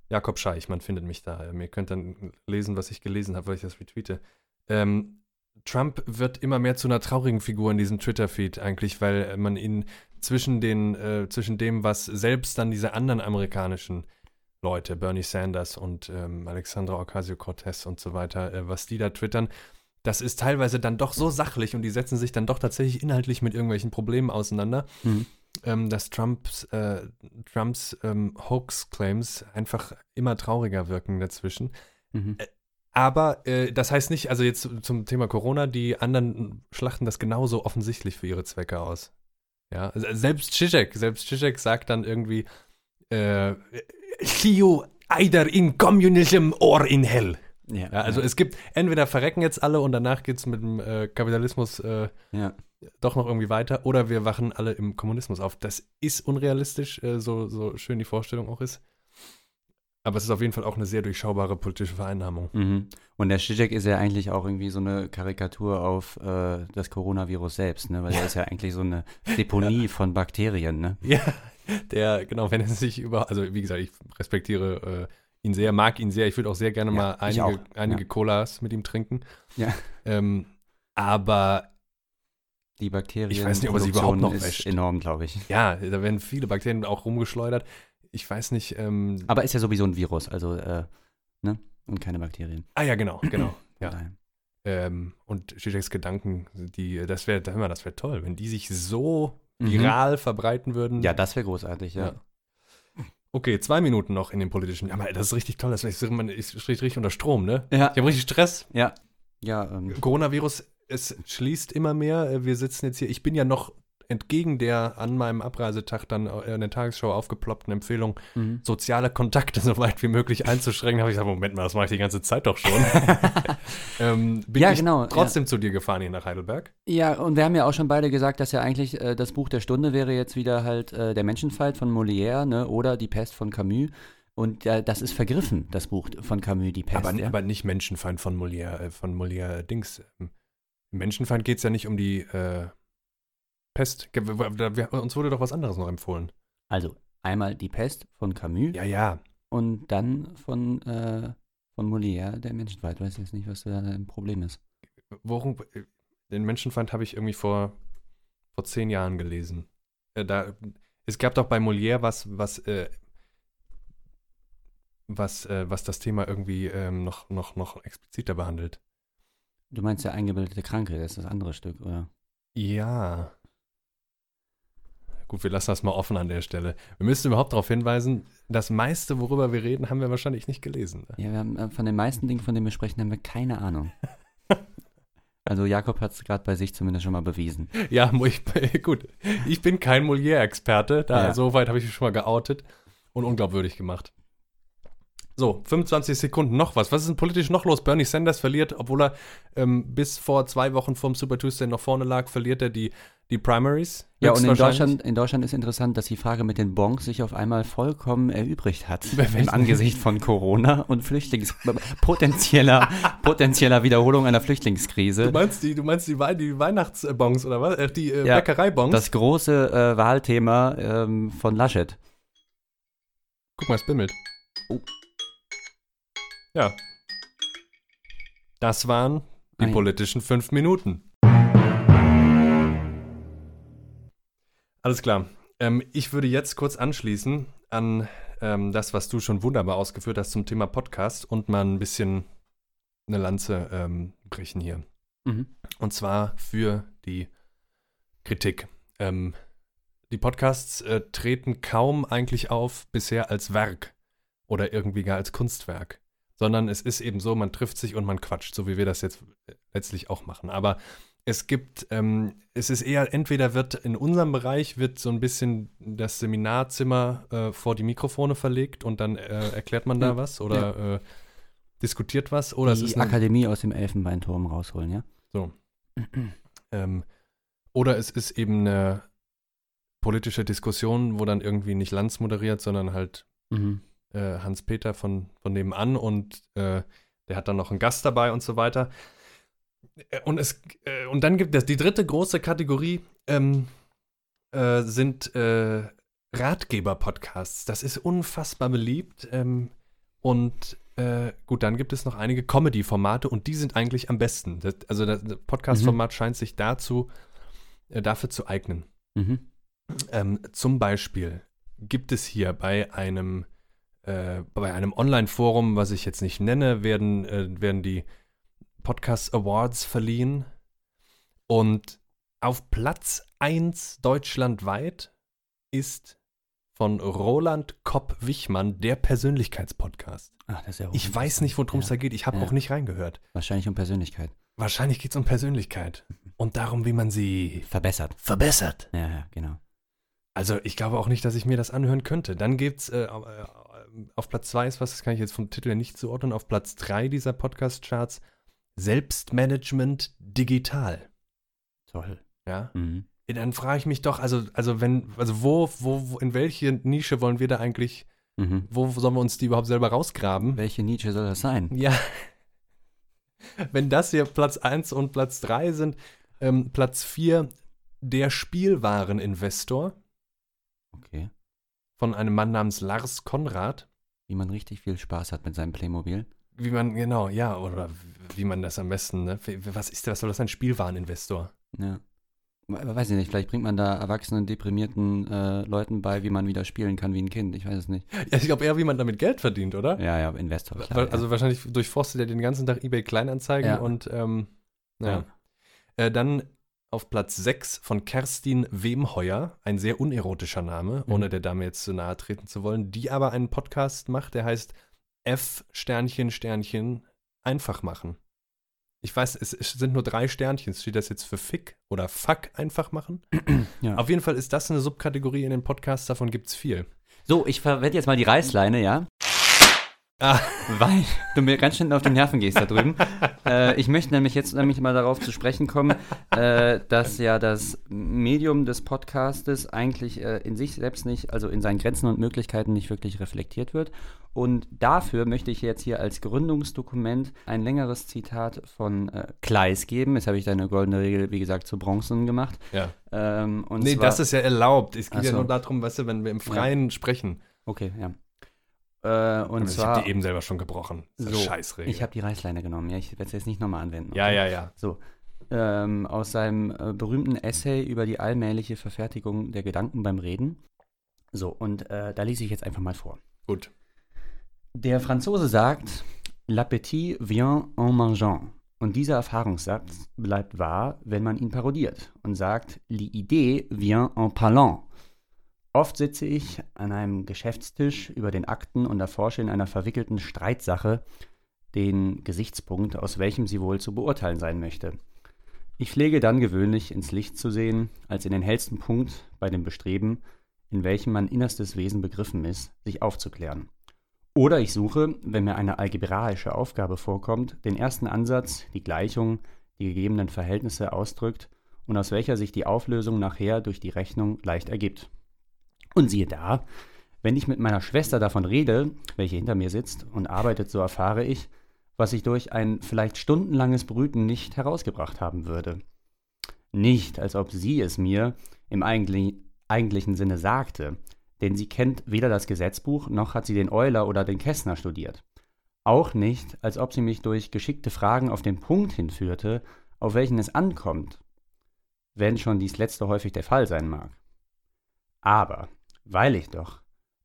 A: Jakob Scheich, man findet mich da. Ihr könnt dann lesen, was ich gelesen habe, weil ich das retweete. Ähm, Trump wird immer mehr zu einer traurigen Figur in diesem Twitter-Feed eigentlich, weil man ihn zwischen den, äh, zwischen dem, was selbst dann diese anderen amerikanischen Leute, Bernie Sanders und ähm, Alexandra Ocasio-Cortez und so weiter, äh, was die da twittern, das ist teilweise dann doch so sachlich und die setzen sich dann doch tatsächlich inhaltlich mit irgendwelchen Problemen auseinander,
B: Mhm.
A: Ähm, dass Trumps, äh, Trumps ähm, Hoax-Claims einfach immer trauriger wirken dazwischen.
B: Mhm.
A: Aber äh, das heißt nicht, also jetzt zum Thema Corona, die anderen schlachten das genauso offensichtlich für ihre Zwecke aus. Ja, also selbst Zizek, selbst Zizek sagt dann irgendwie, äh, see you either in communism or in hell.
B: Ja,
A: Ja, also es gibt, entweder verrecken jetzt alle und danach geht es mit dem äh, Kapitalismus äh,
B: ja.
A: doch noch irgendwie weiter oder wir wachen alle im Kommunismus auf. Das ist unrealistisch, äh, so, so schön die Vorstellung auch ist. Aber es ist auf jeden Fall auch eine sehr durchschaubare politische Vereinnahmung.
B: Mhm. Und der Zizek ist ja eigentlich auch irgendwie so eine Karikatur auf äh, das Coronavirus selbst, ne? Weil er ist ja eigentlich so eine Deponie von Bakterien, ne?
A: Ja, der, genau, wenn er sich über, also wie gesagt, ich respektiere äh, ihn sehr, mag ihn sehr. Ich würde auch sehr gerne
B: Ja,
A: mal einige, einige
B: ja.
A: Colas mit ihm trinken.
B: Ja.
A: Ähm, aber
B: Die Bakterien.
A: Ich weiß nicht, ob er sie überhaupt noch
B: ist
A: wäscht.
B: enorm, glaube ich.
A: ja, da werden viele Bakterien auch rumgeschleudert. Ich weiß nicht, ähm,
B: Aber ist ja sowieso ein Virus, also, äh, ne? Und keine Bakterien.
A: ah ja, genau, genau. Ja. Ähm, und Zizeks Gedanken, die, das wäre, das wäre toll, wenn die sich so
B: Mhm.
A: viral verbreiten würden.
B: Ja, das wäre großartig, ja.
A: Ja. Okay, zwei Minuten noch in den politischen. Ja, aber das ist richtig toll. Das ist, ist, steht richtig unter Strom, ne?
B: Ja,
A: Ich habe richtig Stress.
B: ja. Ja, ähm,
A: Coronavirus, es schließt immer mehr. Wir sitzen jetzt hier. Ich bin ja noch entgegen der an meinem Abreisetag dann äh, in der Tagesschau aufgeploppten Empfehlung,
B: mhm.
A: soziale Kontakte so weit wie möglich einzuschränken, habe ich gesagt, Moment mal, das mache ich die ganze Zeit doch schon. ähm, bin
B: Ja,
A: ich
B: genau,
A: trotzdem zu dir gefahren hier nach Heidelberg.
B: Ja, und wir haben ja auch schon beide gesagt, dass ja eigentlich äh, das Buch der Stunde wäre jetzt wieder halt äh, Der Menschenfeind von Molière, ne, oder Die Pest von Camus. Und äh, das ist vergriffen, das Buch von Camus, Die Pest.
A: Aber,
B: ja?
A: aber nicht Menschenfeind von Molière, äh, von Molière Dings. Im Menschenfeind geht es ja nicht um die äh, Pest. Uns wurde doch was anderes noch empfohlen.
B: also einmal Die Pest von Camus
A: Ja, ja.
B: und dann von, äh, von Molière, Der Menschenfeind. Ich weiß jetzt nicht, was da ein Problem ist.
A: Worum, äh, den Menschenfeind habe ich irgendwie vor, vor zehn Jahren gelesen. Äh, da, es gab doch bei Molière was, was, äh, was, äh, was das Thema irgendwie ähm, noch, noch, noch expliziter behandelt.
B: Du meinst der eingebildete Kranke, das ist das andere Stück, oder?
A: Ja. Gut, wir lassen das mal offen an der Stelle. Wir müssen überhaupt darauf hinweisen, das meiste, worüber wir reden, haben wir wahrscheinlich nicht gelesen. ne?
B: Ja, wir haben äh, von den meisten Dingen, von denen wir sprechen, haben wir keine Ahnung. Also Jakob hat es gerade bei sich zumindest schon mal bewiesen.
A: Ja, ich, gut. Ich bin kein Molière-Experte. Da,
B: Ja.
A: So weit habe ich mich schon mal geoutet und unglaubwürdig gemacht. So, 25 Sekunden noch was. Was ist denn politisch noch los? Bernie Sanders verliert, obwohl er ähm, bis vor zwei Wochen vom Super Tuesday noch vorne lag, verliert er die, die Primaries.
B: Ja, und in. Deutschland, in Deutschland ist interessant, dass die Frage mit den Bonks sich auf einmal vollkommen erübrigt hat. Im Angesicht von Corona und Flüchtlings potenzieller, potenzieller Wiederholung einer
A: Du
B: Flüchtlingskrise.
A: meinst die, du meinst die, Wei- die Weihnachtsbons oder was? Äh, die äh,
B: Ja,
A: Bäckereibons?
B: Das große äh, Wahlthema ähm, von Laschet.
A: Guck mal, es bimmelt.
B: Oh.
A: Ja. Das waren die
B: ja.
A: politischen fünf Minuten. Alles klar. Ähm, ich würde jetzt kurz anschließen an ähm, das, was du schon wunderbar ausgeführt hast zum Thema Podcast und mal ein bisschen eine Lanze ähm, brechen hier.
B: Mhm.
A: Und zwar für die Kritik. Ähm, die Podcasts äh, treten kaum eigentlich auf bisher als Werk oder irgendwie gar als Kunstwerk, sondern es ist eben so, man trifft sich und man quatscht, so wie wir das jetzt äh, letztlich auch machen. Aber es gibt, ähm, es ist eher, entweder wird in unserem Bereich wird so ein bisschen das Seminarzimmer äh, vor die Mikrofone verlegt und dann äh, erklärt man da
B: Ja.
A: was oder äh, diskutiert was oder es
B: die
A: ist eine,
B: Akademie aus dem Elfenbeinturm rausholen, ja?
A: so. Ähm, oder es ist eben eine politische Diskussion, wo dann irgendwie nicht Lanz moderiert, sondern halt
B: Mhm.
A: Äh, Hans-Peter von, von nebenan und äh, der hat dann noch einen Gast dabei und so weiter. Äh, Und, es, äh, und dann gibt es die dritte große Kategorie, ähm, äh, sind Ratgeber-Podcasts. Das ist unfassbar beliebt. Ähm, und gut, dann gibt es noch einige Comedy-Formate und die sind eigentlich am besten. Das, also das Podcast-Format scheint sich dazu, äh, dafür zu eignen.
B: Mhm.
A: Ähm, zum Beispiel gibt es hier bei einem, äh, bei einem Online-Forum, was ich jetzt nicht nenne, werden, äh, werden die Podcast Awards verliehen. Und auf Platz 1 deutschlandweit ist von Roland Kopp-Wichmann der Persönlichkeitspodcast.
B: Ach, das ist ja
A: Ich weiß nicht, worum es da
B: ja.
A: geht. Ich habe
B: Ja.
A: auch nicht reingehört.
B: Wahrscheinlich um Persönlichkeit.
A: Wahrscheinlich geht es um Persönlichkeit und darum, wie man sie
B: Verbessert.
A: verbessert.
B: Ja, ja, genau.
A: Also ich glaube auch nicht, dass ich mir das anhören könnte. Dann gibt's äh, äh, auf Platz 2 ist was, das kann ich jetzt vom Titel her nicht zuordnen, auf Platz 3 dieser Podcast-Charts Selbstmanagement digital.
B: Toll.
A: Ja.
B: Mhm.
A: Dann frage ich mich doch, also, also wenn, also wo, wo, wo, in welche Nische wollen wir da eigentlich
B: Mhm.
A: Wo sollen wir uns die überhaupt selber rausgraben?
B: Welche Nietzsche soll das sein?
A: Ja. Wenn das hier Platz 1 und Platz 3 sind, ähm, Platz 4 der Spielwareninvestor. Von einem Mann namens Lars Konrad.
B: Wie man richtig viel Spaß hat mit seinem Playmobil.
A: Wie man, genau, ja, oder wie man das am besten, ne? Was ist das? Soll das sein? Spielwareninvestor?
B: Ja. We- Weiß ich nicht, vielleicht bringt man da erwachsenen, deprimierten äh, Leuten bei, wie man wieder spielen kann wie ein Kind. Ich weiß es nicht.
A: Ja, ich glaube eher, wie man damit Geld verdient, oder?
B: Ja, ja, Investor. Klar,
A: Weil-
B: ja.
A: also wahrscheinlich durchforstet er den ganzen Tag eBay Kleinanzeigen
B: Ja.
A: und ähm.
B: Ja.
A: Äh, dann auf Platz 6 von Kerstin Wemheuer, ein sehr unerotischer Name,
B: Mhm.
A: ohne der Dame jetzt zu nahe treten zu wollen, die aber einen Podcast macht, der heißt F Sternchen Sternchen einfach machen. Ich weiß, es, es sind nur drei Sternchen. Steht das jetzt für Fick oder Fuck einfach machen?
B: Ja.
A: Auf jeden Fall ist das eine Subkategorie in den Podcasts, davon gibt es viel.
B: So, ich verwende jetzt mal die Reißleine, ja?
A: Ah.
B: Weil du mir ganz schön auf die Nerven gehst da drüben. äh, ich möchte nämlich jetzt nämlich mal darauf zu sprechen kommen, äh, dass ja das Medium des Podcastes eigentlich äh, in sich selbst nicht, also in seinen Grenzen und Möglichkeiten nicht wirklich reflektiert wird. Und dafür möchte ich jetzt hier als Gründungsdokument ein längeres Zitat von äh, Kleist geben. Jetzt habe ich deine goldene Regel, wie gesagt, zu Bronzen gemacht.
A: Ja.
B: Ähm, und
A: nee,
B: zwar,
A: das ist ja erlaubt. Es geht
B: Ach
A: ja nur darum, weißt du, wenn wir im Freien sprechen.
B: Okay, ja. Äh, und
A: ich
B: zwar.
A: habe die eben selber schon gebrochen.
B: So,
A: Scheißregel.
B: Ich habe die Reißleine genommen, ja. Ich werde es jetzt nicht nochmal anwenden.
A: ja,
B: okay?
A: ja, ja.
B: So. Ähm, aus seinem äh, berühmten Essay über die allmähliche Verfertigung der Gedanken beim Reden. So, und äh, da lese ich jetzt einfach mal vor.
A: Gut.
B: Der Franzose sagt, L'appétit vient en mangeant. Und dieser Erfahrungssatz bleibt wahr, wenn man ihn parodiert und sagt, L'idée vient en parlant. Oft sitze ich an einem Geschäftstisch über den Akten und erforsche in einer verwickelten Streitsache den Gesichtspunkt, aus welchem sie wohl zu beurteilen sein möchte. Ich pflege dann gewöhnlich ins Licht zu sehen, als in den hellsten Punkt bei dem Bestreben, in welchem mein innerstes Wesen begriffen ist, sich aufzuklären. Oder ich suche, wenn mir eine algebraische Aufgabe vorkommt, den ersten Ansatz, die Gleichung, die gegebenen Verhältnisse ausdrückt und aus welcher sich die Auflösung nachher durch die Rechnung leicht ergibt. Und siehe da, wenn ich mit meiner Schwester davon rede, welche hinter mir sitzt und arbeitet, so erfahre ich, was ich durch ein vielleicht stundenlanges Brüten nicht herausgebracht haben würde. Nicht, als ob sie es mir im eigentlich, eigentlichen Sinne sagte, denn sie kennt weder das Gesetzbuch noch hat sie den Euler oder den Kästner studiert. Auch nicht, als ob sie mich durch geschickte Fragen auf den Punkt hinführte, auf welchen es ankommt, wenn schon dies letzte häufig der Fall sein mag. Aber, weil ich doch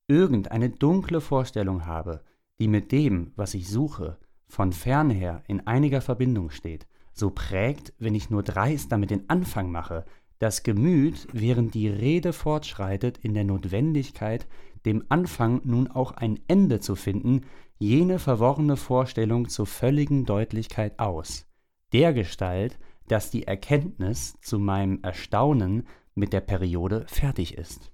B: irgendeine dunkle Vorstellung habe, die mit dem, was ich suche, von fernher in einiger Verbindung steht, so prägt, wenn ich nur dreist damit den Anfang mache, das Gemüt, während die Rede fortschreitet, in der Notwendigkeit, dem Anfang nun auch ein Ende zu finden, jene verworrene Vorstellung zur völligen Deutlichkeit aus, dergestalt, dass die Erkenntnis zu meinem Erstaunen mit der Periode fertig ist.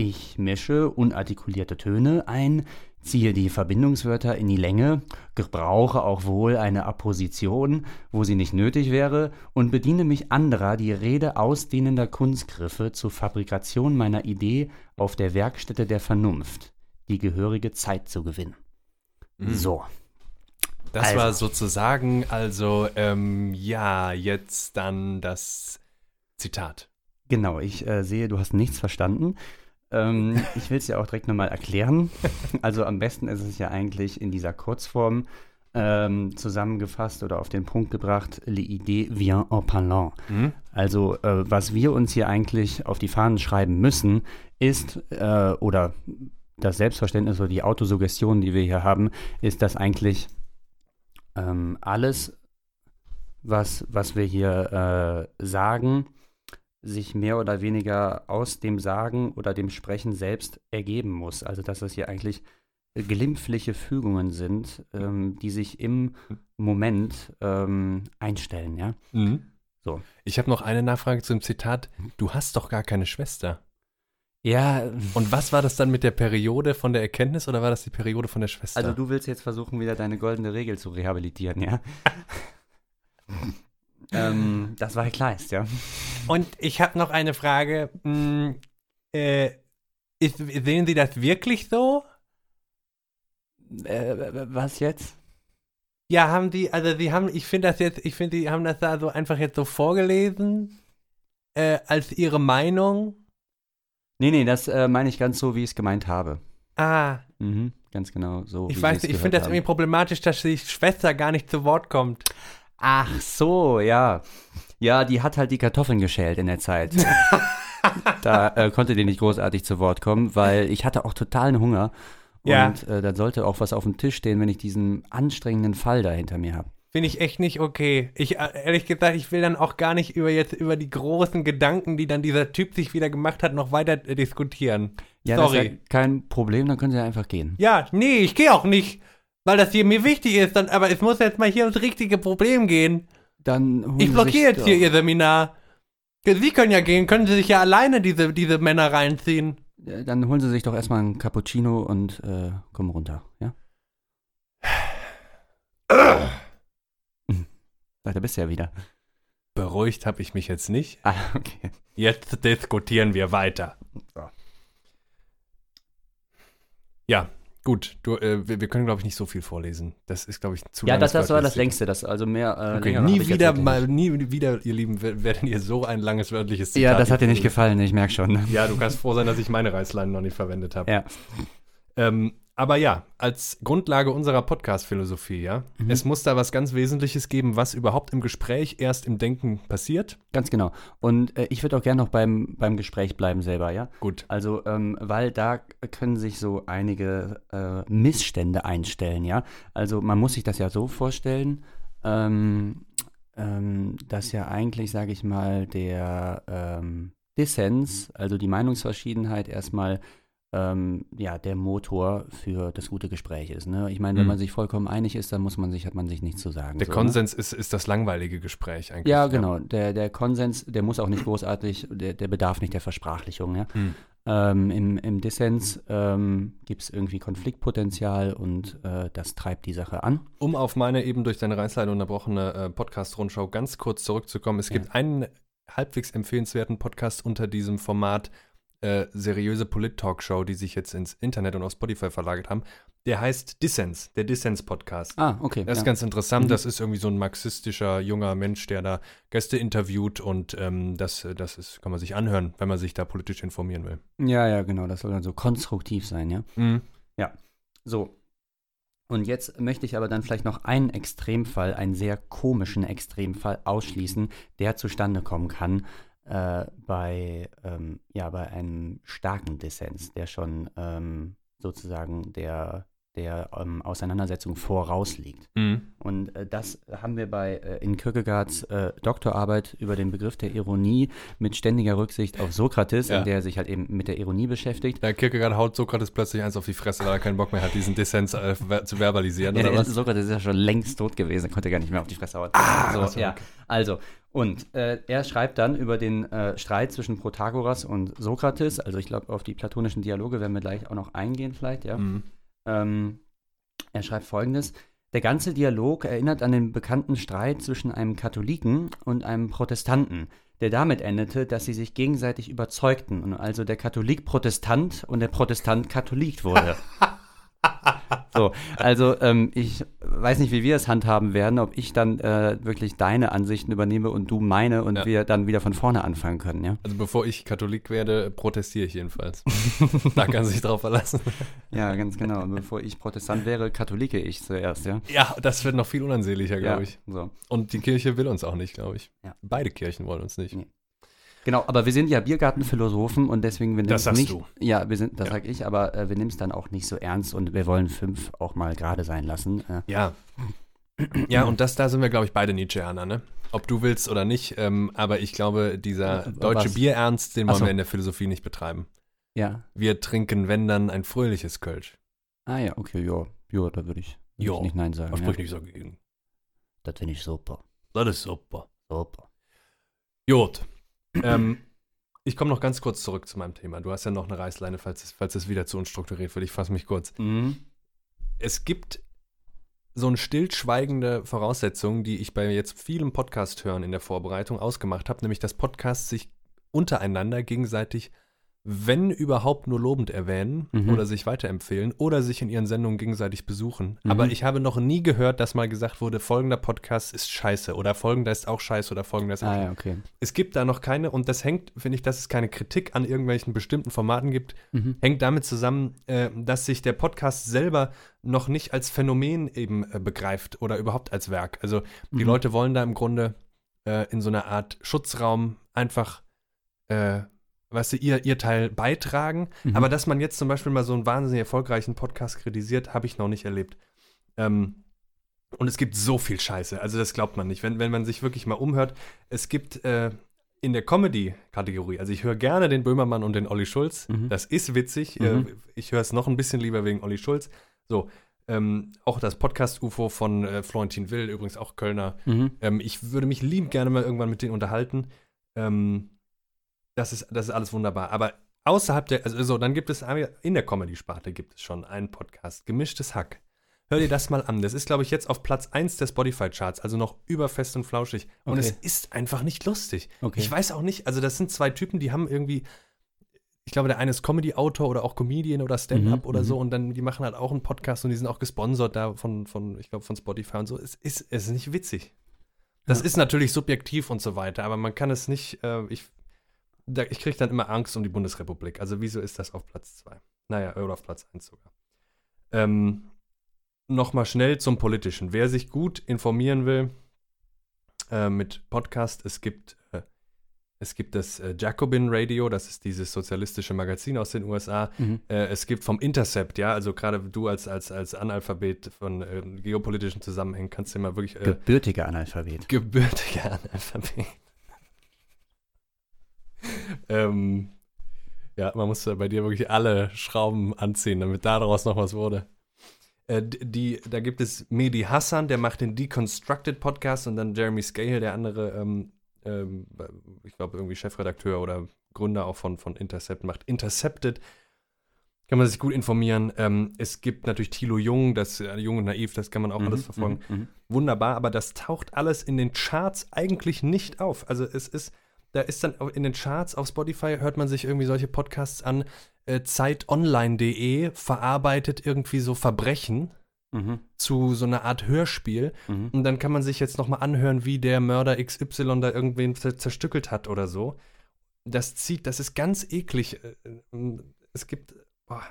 B: Ich mische unartikulierte Töne ein, ziehe die Verbindungswörter in die Länge, gebrauche auch wohl eine Apposition, wo sie nicht nötig wäre, und bediene mich anderer die Rede ausdehnender Kunstgriffe zur Fabrikation meiner Idee auf der Werkstätte der Vernunft, die gehörige Zeit zu gewinnen.
A: Mhm.
B: So.
A: Das
B: Also.
A: war sozusagen, also, ähm, ja, jetzt dann das Zitat.
B: Genau, ich äh, sehe, du hast nichts verstanden. Ähm, ich will es ja auch direkt nochmal erklären. Also am besten ist es ja eigentlich in dieser Kurzform ähm, zusammengefasst oder auf den Punkt gebracht, l'idée vient en parlant.
A: Mhm.
B: Also äh, was wir uns hier eigentlich auf die Fahnen schreiben müssen, ist, äh, oder das Selbstverständnis oder die Autosuggestion, die wir hier haben, ist, dass eigentlich ähm, alles, was, was wir hier äh, sagen, sich mehr oder weniger aus dem Sagen oder dem Sprechen selbst ergeben muss. Also dass das hier eigentlich glimpfliche Fügungen sind, ähm, die sich im Moment ähm, einstellen, ja.
A: Mhm.
B: So.
A: Ich habe noch eine Nachfrage zum Zitat. Du hast doch gar keine Schwester.
B: Ja,
A: Und was war das dann mit der Periode von der Erkenntnis oder war das die Periode von der Schwester?
B: also du willst jetzt versuchen, wieder deine goldene Regel zu rehabilitieren, ja? ähm, das war Kleist, ja.
A: Und ich habe noch eine Frage. Hm, äh, ist, sehen Sie das wirklich so?
B: Äh, was jetzt?
A: Ja, haben die, also sie haben, ich finde das jetzt, ich finde, die haben das da so einfach jetzt so vorgelesen, äh, als ihre Meinung.
B: Nee, nee, das äh, meine ich ganz so, wie ich es gemeint habe.
A: Ah,
B: Mhm, ganz genau so.
A: ich weiß
B: Sie
A: nicht, ich finde das irgendwie problematisch, dass die Schwester gar nicht zu Wort kommt.
B: Ach so, ja. Ja, die hat halt die Kartoffeln geschält in der Zeit. da äh, konnte die nicht großartig zu Wort kommen, weil ich hatte auch totalen Hunger.
A: Ja.
B: Und äh, dann sollte auch was auf dem Tisch stehen, wenn ich diesen anstrengenden Fall da hinter mir habe.
A: Finde ich echt nicht okay. Ich, äh, ehrlich gesagt, ich will dann auch gar nicht über jetzt über die großen Gedanken, die dann dieser Typ sich wieder gemacht hat, noch weiter äh, diskutieren.
B: Ja, das
A: Sorry.
B: ist ja kein Problem, dann können Sie ja einfach gehen.
A: Ja, nee, ich gehe auch nicht, weil das hier mir wichtig ist, dann, aber es muss jetzt mal hier ums richtige Problem gehen.
B: Dann holen
A: Ich blockiere jetzt
B: doch-
A: hier Ihr Seminar. Sie können ja gehen, können Sie sich ja alleine diese, diese Männer reinziehen.
B: Dann holen Sie sich doch erstmal einen Cappuccino und äh, kommen runter, ja? Ach, da bist du ja wieder.
A: Beruhigt habe ich mich jetzt nicht.
B: Ah, okay.
A: Jetzt diskutieren wir weiter. Ja, gut. Du, äh, wir, wir können, glaube ich, nicht so viel vorlesen. Das ist, glaube ich, zu
B: Ja, das, das war das längste, das also mehr. Äh,
A: Okay, nie wieder, mal, nie wieder, ihr Lieben, wer- werdet ihr so ein langes wörtliches
B: Ja,
A: Zitat
B: das hat dir nicht gefallen, ich merke schon.
A: Ja, du kannst froh sein, dass ich meine Reißleine noch nicht verwendet habe.
B: Ja.
A: Ähm, aber ja, als Grundlage unserer Podcast-Philosophie, ja,
B: Mhm.
A: es muss da was ganz Wesentliches geben, was überhaupt im Gespräch erst im Denken passiert.
B: Ganz genau. Und äh, ich würde auch gerne noch beim, beim Gespräch bleiben selber, ja?
A: Gut.
B: Also, ähm, weil da können sich so einige äh, Missstände einstellen, ja? Also, man muss sich das ja so vorstellen, ähm, ähm, dass ja eigentlich, sage ich mal, der ähm, Dissens, also die Meinungsverschiedenheit erstmal ähm, ja, der Motor für das gute Gespräch ist. Ne? Ich meine, wenn
A: Mhm.
B: man sich vollkommen einig ist, dann muss man sich, hat man sich nichts zu sagen.
A: Der
B: so, ne?
A: Konsens ist, ist das langweilige Gespräch eigentlich.
B: Ja, genau. Der, der Konsens, der muss auch nicht großartig, der, der bedarf nicht der Versprachlichung. Ja?
A: Hm.
B: Ähm, Im im Dissens ähm, gibt es irgendwie Konfliktpotenzial und äh, das treibt die Sache an.
A: Um auf meine eben durch deine Reißleine unterbrochene äh, Podcast-Rundschau ganz kurz zurückzukommen. Es
B: Ja.
A: gibt einen halbwegs empfehlenswerten Podcast unter diesem Format, äh, seriöse Polit-Talkshow, die sich jetzt ins Internet und auf Spotify verlagert haben. Der heißt Dissens, der Dissens-Podcast.
B: Ah, okay.
A: Das ist
B: ja.
A: ganz interessant.
B: Mhm.
A: Das ist irgendwie so ein marxistischer junger Mensch, der da Gäste interviewt und ähm, das, das ist, kann man sich anhören, wenn man sich da politisch informieren will.
B: ja, ja, genau. Das soll dann so konstruktiv sein, ja. So. Und jetzt möchte ich aber dann vielleicht noch einen Extremfall, einen sehr komischen Extremfall ausschließen, der zustande kommen kann äh, bei, ähm, ja, bei einem starken Dissens, der schon ähm, sozusagen der, der ähm, Auseinandersetzung vorausliegt. Und äh, das haben wir bei äh, in Kierkegaards äh, Doktorarbeit über den Begriff der Ironie mit ständiger Rücksicht auf Sokrates,
A: Ja.
B: in der er sich halt eben mit der Ironie beschäftigt.
A: Der Kierkegaard haut Sokrates plötzlich eins auf die Fresse, weil er keinen Bock mehr hat, diesen Dissens äh, ver zu verbalisieren,
B: Ja,
A: oder
B: der
A: was?
B: Sokrates ist ja schon längst tot gewesen, konnte gar nicht mehr auf die Fresse hauen.
A: Ah,
B: so,
A: ach so,
B: ja.
A: okay.
B: Also, und äh, er schreibt dann über den äh, Streit zwischen Protagoras und Sokrates, also ich glaube, auf die platonischen Dialoge werden wir gleich auch noch eingehen vielleicht, ja.
A: Mhm.
B: Ähm, er schreibt folgendes. Der ganze Dialog erinnert an den bekannten Streit zwischen einem Katholiken und einem Protestanten, der damit endete, dass sie sich gegenseitig überzeugten und also der Katholik Protestant und der Protestant Katholik wurde. so, also ähm, ich weiß nicht, wie wir es handhaben werden, ob ich dann äh, wirklich deine Ansichten übernehme und du meine und
A: Ja.
B: wir dann wieder von vorne anfangen können, ja?
A: Also bevor ich Katholik werde, protestiere ich jedenfalls. da kann sich drauf verlassen.
B: Ja, ganz genau. Und bevor ich Protestant wäre, katholike ich zuerst, ja?
A: Ja, das wird noch viel unansehnlicher, glaube
B: ja,
A: ich.
B: So.
A: Und die Kirche will uns auch nicht, glaube ich.
B: Ja.
A: Beide Kirchen wollen uns nicht.
B: Nee. Genau, aber wir sind ja Biergartenphilosophen und deswegen wir nehmen
A: Das
B: es
A: sagst
B: nicht.
A: du.
B: Ja, wir sind, das
A: Ja.
B: sag ich, aber äh, wir nehmen es dann auch nicht so ernst und wir wollen fünf auch mal gerade sein lassen. Äh,
A: Ja. Ja, und das, da sind wir, glaube ich, beide Nietzscheaner, ne? Ob du willst oder nicht, ähm, aber ich glaube, dieser
B: Äh,
A: deutsche
B: was?
A: Bierernst, den wollen
B: so.
A: wir in der Philosophie nicht betreiben.
B: ja.
A: Wir trinken, wenn dann, ein fröhliches Kölsch.
B: Ah ja, okay, ja. Ja, da würde ich, würd ich nicht Nein sagen.
A: Da
B: Ja.
A: sprich nicht so gegen.
B: Das finde ich super.
A: Das ist super.
B: Super.
A: Gut. Ähm, ich komme noch ganz kurz zurück zu meinem Thema. Du hast ja noch eine Reißleine, falls es, falls es wieder zu unstrukturiert wird. Ich fasse mich kurz.
B: Mhm.
A: es gibt so eine stillschweigende Voraussetzung, die ich bei jetzt vielem Podcast hören in der Vorbereitung ausgemacht habe, nämlich dass Podcasts sich untereinander gegenseitig wenn überhaupt nur lobend erwähnen
B: Mhm.
A: oder sich weiterempfehlen oder sich in ihren Sendungen gegenseitig besuchen.
B: Mhm.
A: Aber ich habe noch nie gehört, dass mal gesagt wurde, folgender Podcast ist scheiße oder folgender ist auch scheiße oder folgender ist auch
B: Ah ja, okay.
A: Es gibt da noch keine und das hängt, finde ich, dass es keine Kritik an irgendwelchen bestimmten Formaten gibt,
B: Mhm.
A: hängt damit zusammen, äh, dass sich der Podcast selber noch nicht als Phänomen eben äh, begreift oder überhaupt als Werk. Also die
B: Mhm.
A: Leute wollen da im Grunde äh, in so einer Art Schutzraum einfach, äh, weißt du, ihr, ihr Teil beitragen.
B: Mhm.
A: Aber dass man jetzt zum Beispiel mal so einen wahnsinnig erfolgreichen Podcast kritisiert, habe ich noch nicht erlebt. Ähm, und es gibt so viel Scheiße, also das glaubt man nicht. Wenn, wenn man sich wirklich mal umhört, es gibt äh, in der Comedy-Kategorie, also ich höre gerne den Böhmermann und den Olli Schulz,
B: Mhm.
A: das ist witzig.
B: Mhm.
A: Äh, ich höre es noch ein bisschen lieber wegen Olli Schulz. So, ähm, auch das Podcast-UFO von äh, Florentin Will, übrigens auch Kölner.
B: Mhm.
A: Ähm, ich würde mich liebend gerne mal irgendwann mit denen unterhalten. Ähm, das, ist, das ist alles wunderbar. Aber außerhalb der, also so, dann gibt es in der Comedy-Sparte gibt es schon einen Podcast, Gemischtes Hack. Hör dir das mal an. Das ist, glaube ich, jetzt auf Platz 1 der Spotify-Charts, also noch über fest und flauschig. Und
B: Okay.
A: es ist einfach nicht lustig.
B: Okay.
A: Ich weiß auch nicht, also das sind zwei Typen, die haben irgendwie, ich glaube, der eine ist Comedy-Autor oder auch Comedian oder Stand-up
B: Mhm,
A: oder
B: mhm.
A: so und dann, die machen halt auch einen Podcast und die sind auch gesponsert da von, von ich glaube, von Spotify und so. Es ist, es ist nicht witzig. Das
B: Ja.
A: ist natürlich subjektiv und so weiter, aber man kann es nicht, äh, ich, da, ich kriege dann immer Angst um die Bundesrepublik. Also wieso ist das auf Platz 2? Naja, oder auf Platz 1 sogar. Ähm, Nochmal schnell zum Politischen. Wer sich gut informieren will äh, mit Podcast, es gibt äh, es gibt das äh, Jacobin Radio, das ist dieses sozialistische Magazin aus den USA.
B: Mhm.
A: Äh, es gibt vom Intercept, ja, also gerade du als, als, als Analphabet von äh, geopolitischen Zusammenhängen kannst du mal wirklich äh,
B: Gebürtiger Analphabet.
A: gebürtiger Analphabet. Ähm, ja, man musste bei dir wirklich alle Schrauben anziehen, damit daraus noch was wurde. Äh, die, da gibt es Mehdi Hassan, der macht den Deconstructed Podcast und dann Jeremy Scale, der andere, ähm, ähm, ich glaube, irgendwie Chefredakteur oder Gründer auch von, von Intercept, macht Intercepted. Kann man sich gut informieren. Ähm, es gibt natürlich Thilo Jung, das äh, Jung und Naiv, das kann man auch alles verfolgen
B: Mhm. Mhm.
A: wunderbar, aber das taucht alles in den Charts eigentlich nicht auf. Also es ist, da ist dann in den Charts auf Spotify hört man sich irgendwie solche Podcasts an. Äh, Zeitonline.de verarbeitet irgendwie so Verbrechen
B: Mhm.
A: zu so einer Art Hörspiel.
B: Mhm.
A: Und dann kann man sich jetzt nochmal anhören, wie der Mörder XY da irgendwen zer zerstückelt hat oder so. Das zieht, das ist ganz eklig. Äh, äh, Es gibt. Boah.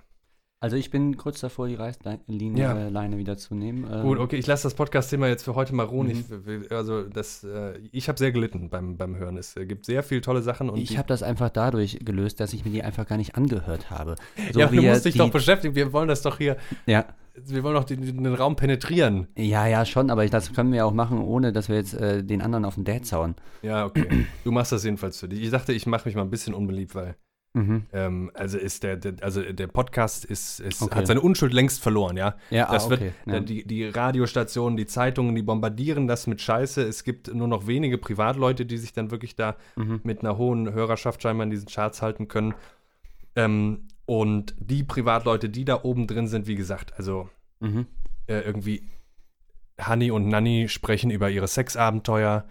B: Also ich bin kurz davor, die Reißleine
A: Ja.
B: äh, Leine wieder zu nehmen. Ähm,
A: Gut, okay, ich lasse das Podcast-Thema jetzt für heute mal ruhen.
B: Mhm.
A: Ich, also das, äh, ich habe sehr gelitten beim, beim Hören. Es äh, gibt sehr viele tolle Sachen. Und
B: Ich habe das einfach dadurch gelöst, dass ich mir die einfach gar nicht angehört habe. So
A: ja, du musst dich doch beschäftigen. Wir wollen das doch hier,
B: ja,
A: wir wollen doch den, den Raum penetrieren.
B: ja, ja, schon, aber ich, das können wir auch machen, ohne dass wir jetzt äh, den anderen auf den Dad hauen.
A: Ja, okay. du machst das jedenfalls für dich. Ich dachte, ich mache mich mal ein bisschen unbeliebt, weil
B: Mhm.
A: ähm, also ist der, der, also der Podcast ist, ist
B: Okay.
A: hat seine Unschuld längst verloren, ja.
B: Ja,
A: Das
B: ah,
A: wird,
B: okay.
A: äh,
B: ja.
A: die, die Radiostationen, die Zeitungen, die bombardieren das mit Scheiße. Es gibt nur noch wenige Privatleute, die sich dann wirklich da
B: mhm.
A: mit einer hohen Hörerschaft scheinbar in diesen Charts halten können. Ähm, und die Privatleute, die da oben drin sind, wie gesagt, also
B: Mhm.
A: äh, irgendwie Hanni und Nanni sprechen über ihre Sexabenteuer.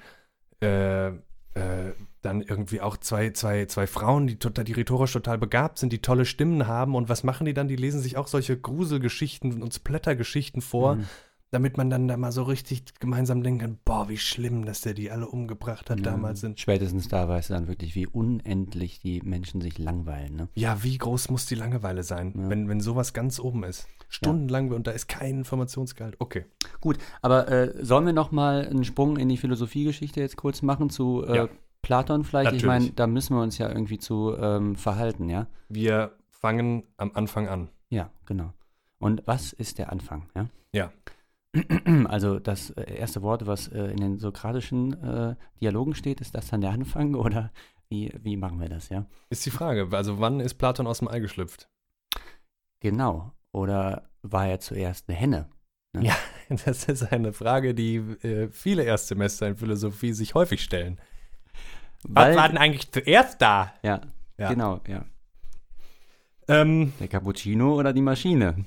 A: Äh, äh, dann irgendwie auch zwei, zwei, zwei Frauen, die, total, die rhetorisch total begabt sind, die tolle Stimmen haben. Und was machen die dann? Die lesen sich auch solche Gruselgeschichten und Splattergeschichten vor,
B: Mhm.
A: damit man dann da mal so richtig gemeinsam denken kann, boah, wie schlimm, dass der die alle umgebracht hat
B: Ja,
A: damals. Sind.
B: Spätestens da weißt du dann wirklich, wie unendlich die Menschen sich langweilen. Ne?
A: Ja, wie groß muss die Langeweile sein,
B: Ja.
A: wenn, wenn sowas ganz oben ist? Stundenlang und da ist kein Informationsgehalt. Okay.
B: Gut, aber äh, sollen wir noch mal einen Sprung in die Philosophiegeschichte jetzt kurz machen zu äh,
A: Ja.
B: Platon vielleicht? Ich
A: Natürlich.
B: meine, da müssen wir uns ja irgendwie zu ähm, verhalten, ja?
A: Wir fangen am Anfang an.
B: Ja, genau. Und was ist der Anfang, ja?
A: Ja.
B: Also das äh, erste Wort, was äh, in den sokratischen äh, Dialogen steht, ist das dann der Anfang oder wie, wie machen wir das, ja?
A: Ist die Frage. Also, wann ist Platon aus dem Ei geschlüpft?
B: Genau. Oder war er zuerst eine Henne? Ne?
A: Ja. Das ist eine Frage, die äh, viele Erstsemester in Philosophie sich häufig stellen.
B: Weil,
A: denn eigentlich zuerst da?
B: ja,
A: Ja.
B: genau, ja.
A: Ähm,
B: Der Cappuccino oder die Maschine?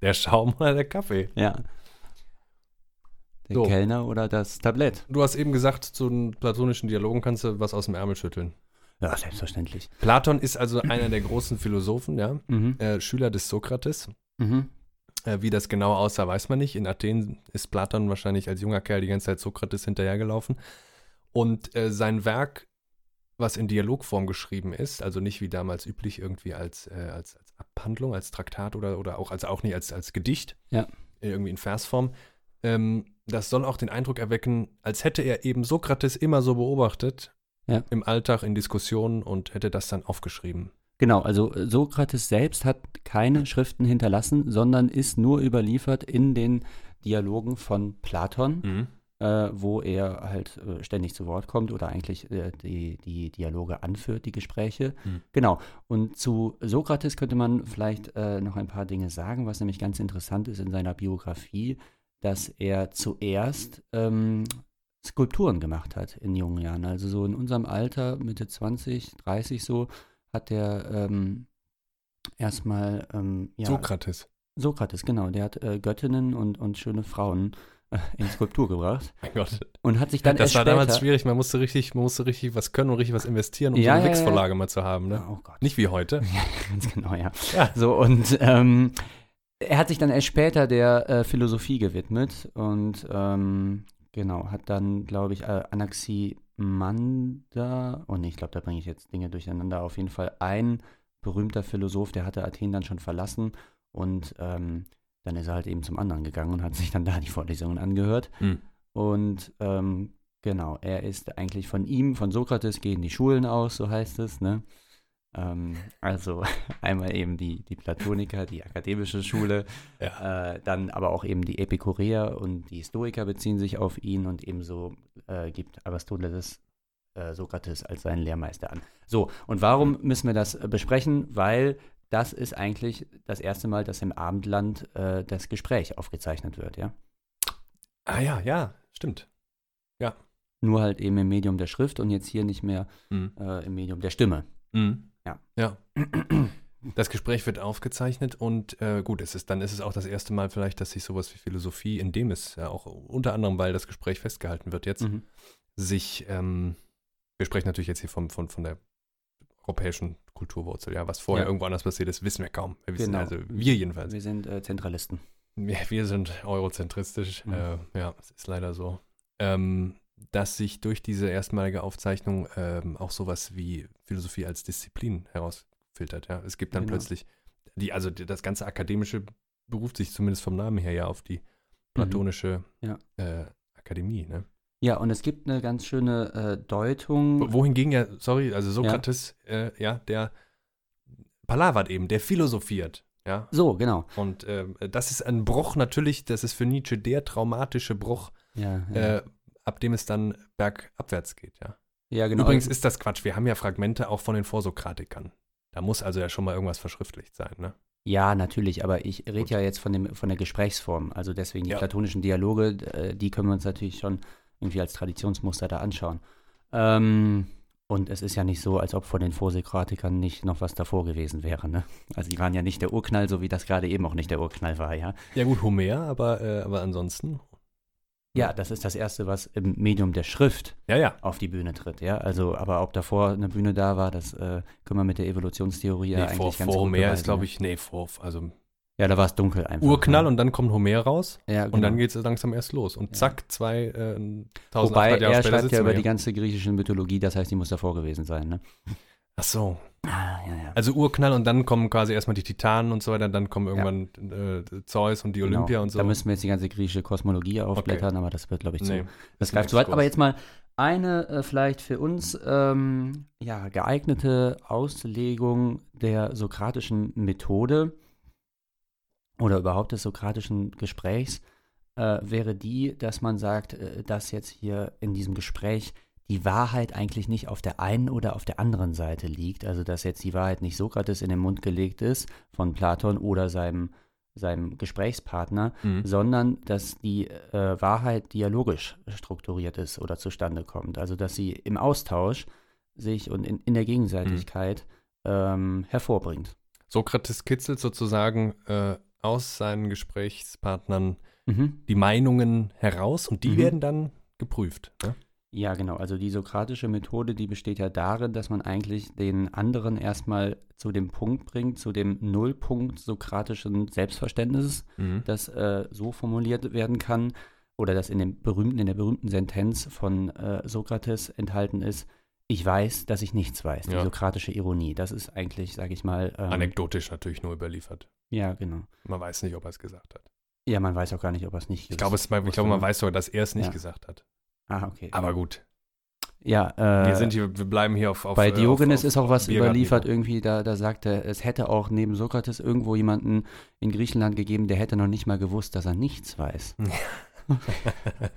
A: der Schaum oder der Kaffee?
B: Ja. Der
A: So.
B: Kellner oder das Tablett?
A: Du hast eben gesagt, zu den platonischen Dialogen kannst du was aus dem Ärmel schütteln.
B: Ja, selbstverständlich.
A: Platon ist also einer der großen Philosophen, ja,
B: Mhm.
A: äh, Schüler des Sokrates.
B: Mhm.
A: Äh, wie das genau aussah, weiß man nicht. In Athen ist Platon wahrscheinlich als junger Kerl die ganze Zeit Sokrates hinterhergelaufen. Und äh, sein Werk, was in Dialogform geschrieben ist, also nicht wie damals üblich irgendwie als, äh, als, als Abhandlung, als Traktat oder, oder auch, also auch nicht als, als Gedicht,
B: Ja.
A: irgendwie in Versform, ähm, das soll auch den Eindruck erwecken, als hätte er eben Sokrates immer so beobachtet,
B: Ja.
A: im Alltag, in Diskussionen und hätte das dann aufgeschrieben.
B: Genau, also äh, Sokrates selbst hat keine Schriften hinterlassen, sondern ist nur überliefert in den Dialogen von Platon, äh, wo er halt äh, ständig zu Wort kommt oder eigentlich äh, die, die Dialoge anführt, die Gespräche.
A: Hm.
B: Genau. Und zu Sokrates könnte man vielleicht äh, noch ein paar Dinge sagen, was nämlich ganz interessant ist in seiner Biografie, dass er zuerst ähm, Skulpturen gemacht hat in jungen Jahren. Also so in unserem Alter, Mitte 20, 30 so, hat er ähm, erstmal ähm, ja,
A: Sokrates.
B: Sokrates, genau, der hat äh, Göttinnen und, und schöne Frauen in Skulptur gebracht
A: Mein Gott.
B: und hat sich dann
A: das
B: erst
A: war
B: später,
A: damals schwierig. Man musste richtig, man musste richtig was können und richtig was investieren, um
B: Ja,
A: so eine
B: ja, ja.
A: Mal zu haben. Ne?
B: Oh Gott.
A: Nicht wie heute.
B: Ja, ganz genau, ja.
A: Ja.
B: So, und ähm, er hat sich dann erst später der äh, Philosophie gewidmet und ähm, genau, hat dann, glaube ich, äh, Anaximanda, oh nee, ich glaube, da bringe ich jetzt Dinge durcheinander, auf jeden Fall ein berühmter Philosoph, der hatte Athen dann schon verlassen und ähm, dann ist er halt eben zum anderen gegangen und hat sich dann da die Vorlesungen angehört.
A: Hm.
B: Und ähm, genau, er ist eigentlich von ihm, von Sokrates gehen die Schulen aus, so heißt es, ne? Ähm, also einmal eben die, die Platoniker, die akademische Schule,
A: Ja.
B: äh, dann aber auch eben die Epikureer und die Stoiker beziehen sich auf ihn und ebenso äh, gibt Aristoteles äh, Sokrates als seinen Lehrmeister an. So, und warum müssen wir das äh, besprechen? Weil das ist eigentlich das erste Mal, dass im Abendland äh, das Gespräch aufgezeichnet wird, ja?
A: Ah ja, ja, stimmt.
B: Nur halt eben im Medium der Schrift und jetzt hier nicht mehr
A: Hm.
B: äh, im Medium der Stimme.
A: Hm.
B: Ja.
A: Ja. Das Gespräch wird aufgezeichnet und äh, gut, es ist, dann ist es auch das erste Mal vielleicht, dass sich sowas wie Philosophie, in dem es ja auch unter anderem, weil das Gespräch festgehalten wird jetzt,
B: Mhm.
A: sich, ähm, wir sprechen natürlich jetzt hier vom, von, von der europäischen Kulturwurzel, ja, was vorher
B: Ja.
A: irgendwo anders passiert ist, wissen wir kaum. Wir wissen,
B: Genau.
A: also wir jedenfalls.
B: Wir sind äh, Zentralisten.
A: Wir, wir sind eurozentristisch,
B: Mhm.
A: äh, ja, es ist leider so. Ähm, dass sich durch diese erstmalige Aufzeichnung ähm, auch sowas wie Philosophie als Disziplin herausfiltert, ja. Es gibt dann
B: Genau.
A: plötzlich, die, also die, das ganze Akademische beruft sich zumindest vom Namen her ja auf die platonische
B: Ja.
A: äh, Akademie, ne?
B: Ja, und es gibt eine ganz schöne äh, Deutung.
A: Wo- Wohingegen ja, sorry, also Sokrates, ja, äh, ja der palavert eben, der philosophiert, ja.
B: So, genau.
A: Und ähm, das ist ein Bruch natürlich, das ist für Nietzsche der traumatische Bruch,
B: Ja, ja.
A: äh, ab dem es dann bergabwärts geht, ja.
B: ja genau.
A: Übrigens ist das Quatsch, wir haben ja Fragmente auch von den Vorsokratikern. Da muss also ja schon mal irgendwas verschriftlicht sein, ne?
B: Ja, natürlich, aber ich rede ja jetzt von, dem, von der Gesprächsform. Also deswegen die platonischen Dialoge, äh, die können wir uns natürlich schon irgendwie als Traditionsmuster da anschauen. Ähm, und es ist ja nicht so, als ob von den Vorsokratikern nicht noch was davor gewesen wäre. Ne? Also die waren ja nicht der Urknall, so wie das gerade eben auch nicht der Urknall war, ja.
A: Ja gut, Homer, aber, äh, aber ansonsten,
B: Ja, das ist das Erste, was im Medium der Schrift
A: ja, ja.
B: auf die Bühne tritt, ja. Also, aber ob davor eine Bühne da war, das äh, können wir mit der Evolutionstheorie ja
A: nee,
B: eigentlich
A: vor,
B: ganz
A: vor
B: gut
A: Homer
B: beweisen,
A: ist, glaube
B: ja.
A: ich, nee, vor, also
B: Ja, da war es dunkel einfach.
A: Urknall
B: ja.
A: und dann kommt Homer raus
B: ja,
A: und dann
B: genau.
A: geht es langsam erst los. Und
B: Ja.
A: zack, zwei, äh, 1800
B: Wobei
A: Jahre
B: er schreibt ja über
A: wir
B: die
A: hier.
B: ganze griechische Mythologie, das heißt, die muss davor gewesen sein, ne?
A: Ach so.
B: Ah, ja, ja.
A: Also Urknall und dann kommen quasi erstmal die Titanen und so weiter, dann kommen irgendwann äh, Zeus und die Olympia
B: genau.
A: und so.
B: Da müssen wir jetzt die ganze griechische Kosmologie aufblättern, aber das wird, glaube ich, zu.
A: nee,
B: das greift zu weit. Aber jetzt mal eine äh, vielleicht für uns ähm, ja, geeignete Auslegung der sokratischen Methode oder überhaupt des sokratischen Gesprächs äh, wäre die, dass man sagt, äh, dass jetzt hier in diesem Gespräch die Wahrheit eigentlich nicht auf der einen oder auf der anderen Seite liegt. Also dass jetzt die Wahrheit nicht Sokrates in den Mund gelegt ist von Platon oder seinem, seinem Gesprächspartner,
A: Mhm.
B: sondern dass die äh, Wahrheit dialogisch strukturiert ist oder zustande kommt. Also dass sie im Austausch sich und in, in der Gegenseitigkeit ähm, hervorbringt.
A: Sokrates kitzelt sozusagen äh, aus seinen Gesprächspartnern
B: Mhm.
A: die Meinungen heraus und die
B: Mhm.
A: werden dann geprüft. Ne?
B: Ja, genau. Also die sokratische Methode, die besteht ja darin, dass man eigentlich den anderen erstmal zu dem Punkt bringt, zu dem Nullpunkt sokratischen Selbstverständnisses,
A: Mhm.
B: das äh, so formuliert werden kann oder das in dem berühmten, in der berühmten Sentenz von äh, Sokrates enthalten ist. Ich weiß, dass ich nichts weiß. Die
A: Ja.
B: sokratische Ironie. Das ist eigentlich, sage ich mal. Ähm,
A: Anekdotisch natürlich nur überliefert.
B: Ja, genau.
A: Man weiß nicht, ob er es gesagt hat.
B: Ja, man weiß auch gar nicht, ob er es nicht
A: Ich glaube, es, ich glaube, man weiß sogar, dass er es nicht
B: Ja.
A: gesagt hat.
B: Ah, okay.
A: Aber gut.
B: ja, äh,
A: Wir sind hier, wir bleiben hier auf. auf
B: Bei Diogenes
A: auf, auf
B: ist auch was überliefert irgendwie, da, da sagt er, es hätte auch neben Sokrates irgendwo jemanden in Griechenland gegeben, der hätte noch nicht mal gewusst, dass er nichts weiß.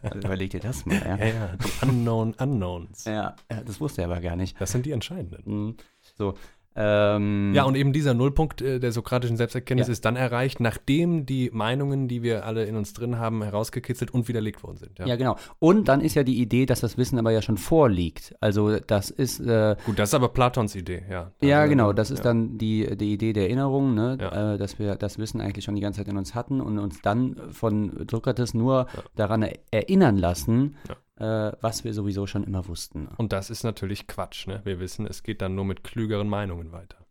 B: Also überleg dir das mal, ja.
A: Ja, ja, die Unknown Unknowns.
B: Ja, ja, das wusste er aber gar nicht.
A: Das sind die entscheidenden.
B: Mhm. So, ähm,
A: Ja, und eben dieser Nullpunkt äh, der sokratischen Selbsterkenntnis
B: Ja.
A: ist dann erreicht, nachdem die Meinungen, die wir alle in uns drin haben, herausgekitzelt und widerlegt worden sind. Ja.
B: ja, genau. Und dann ist ja die Idee, dass das Wissen aber ja schon vorliegt. Also das ist, äh,
A: Gut, das ist aber Platons Idee, ja.
B: ja
A: Also,
B: genau, das ist
A: ja.
B: dann die, die Idee der Erinnerung, ne?
A: Ja.
B: äh, dass wir das Wissen eigentlich schon die ganze Zeit in uns hatten und uns dann von Sokrates nur
A: Ja.
B: daran er- erinnern lassen, äh, was wir sowieso schon immer wussten.
A: Und das ist natürlich Quatsch, ne? Wir wissen, es geht dann nur mit klügeren Meinungen weiter.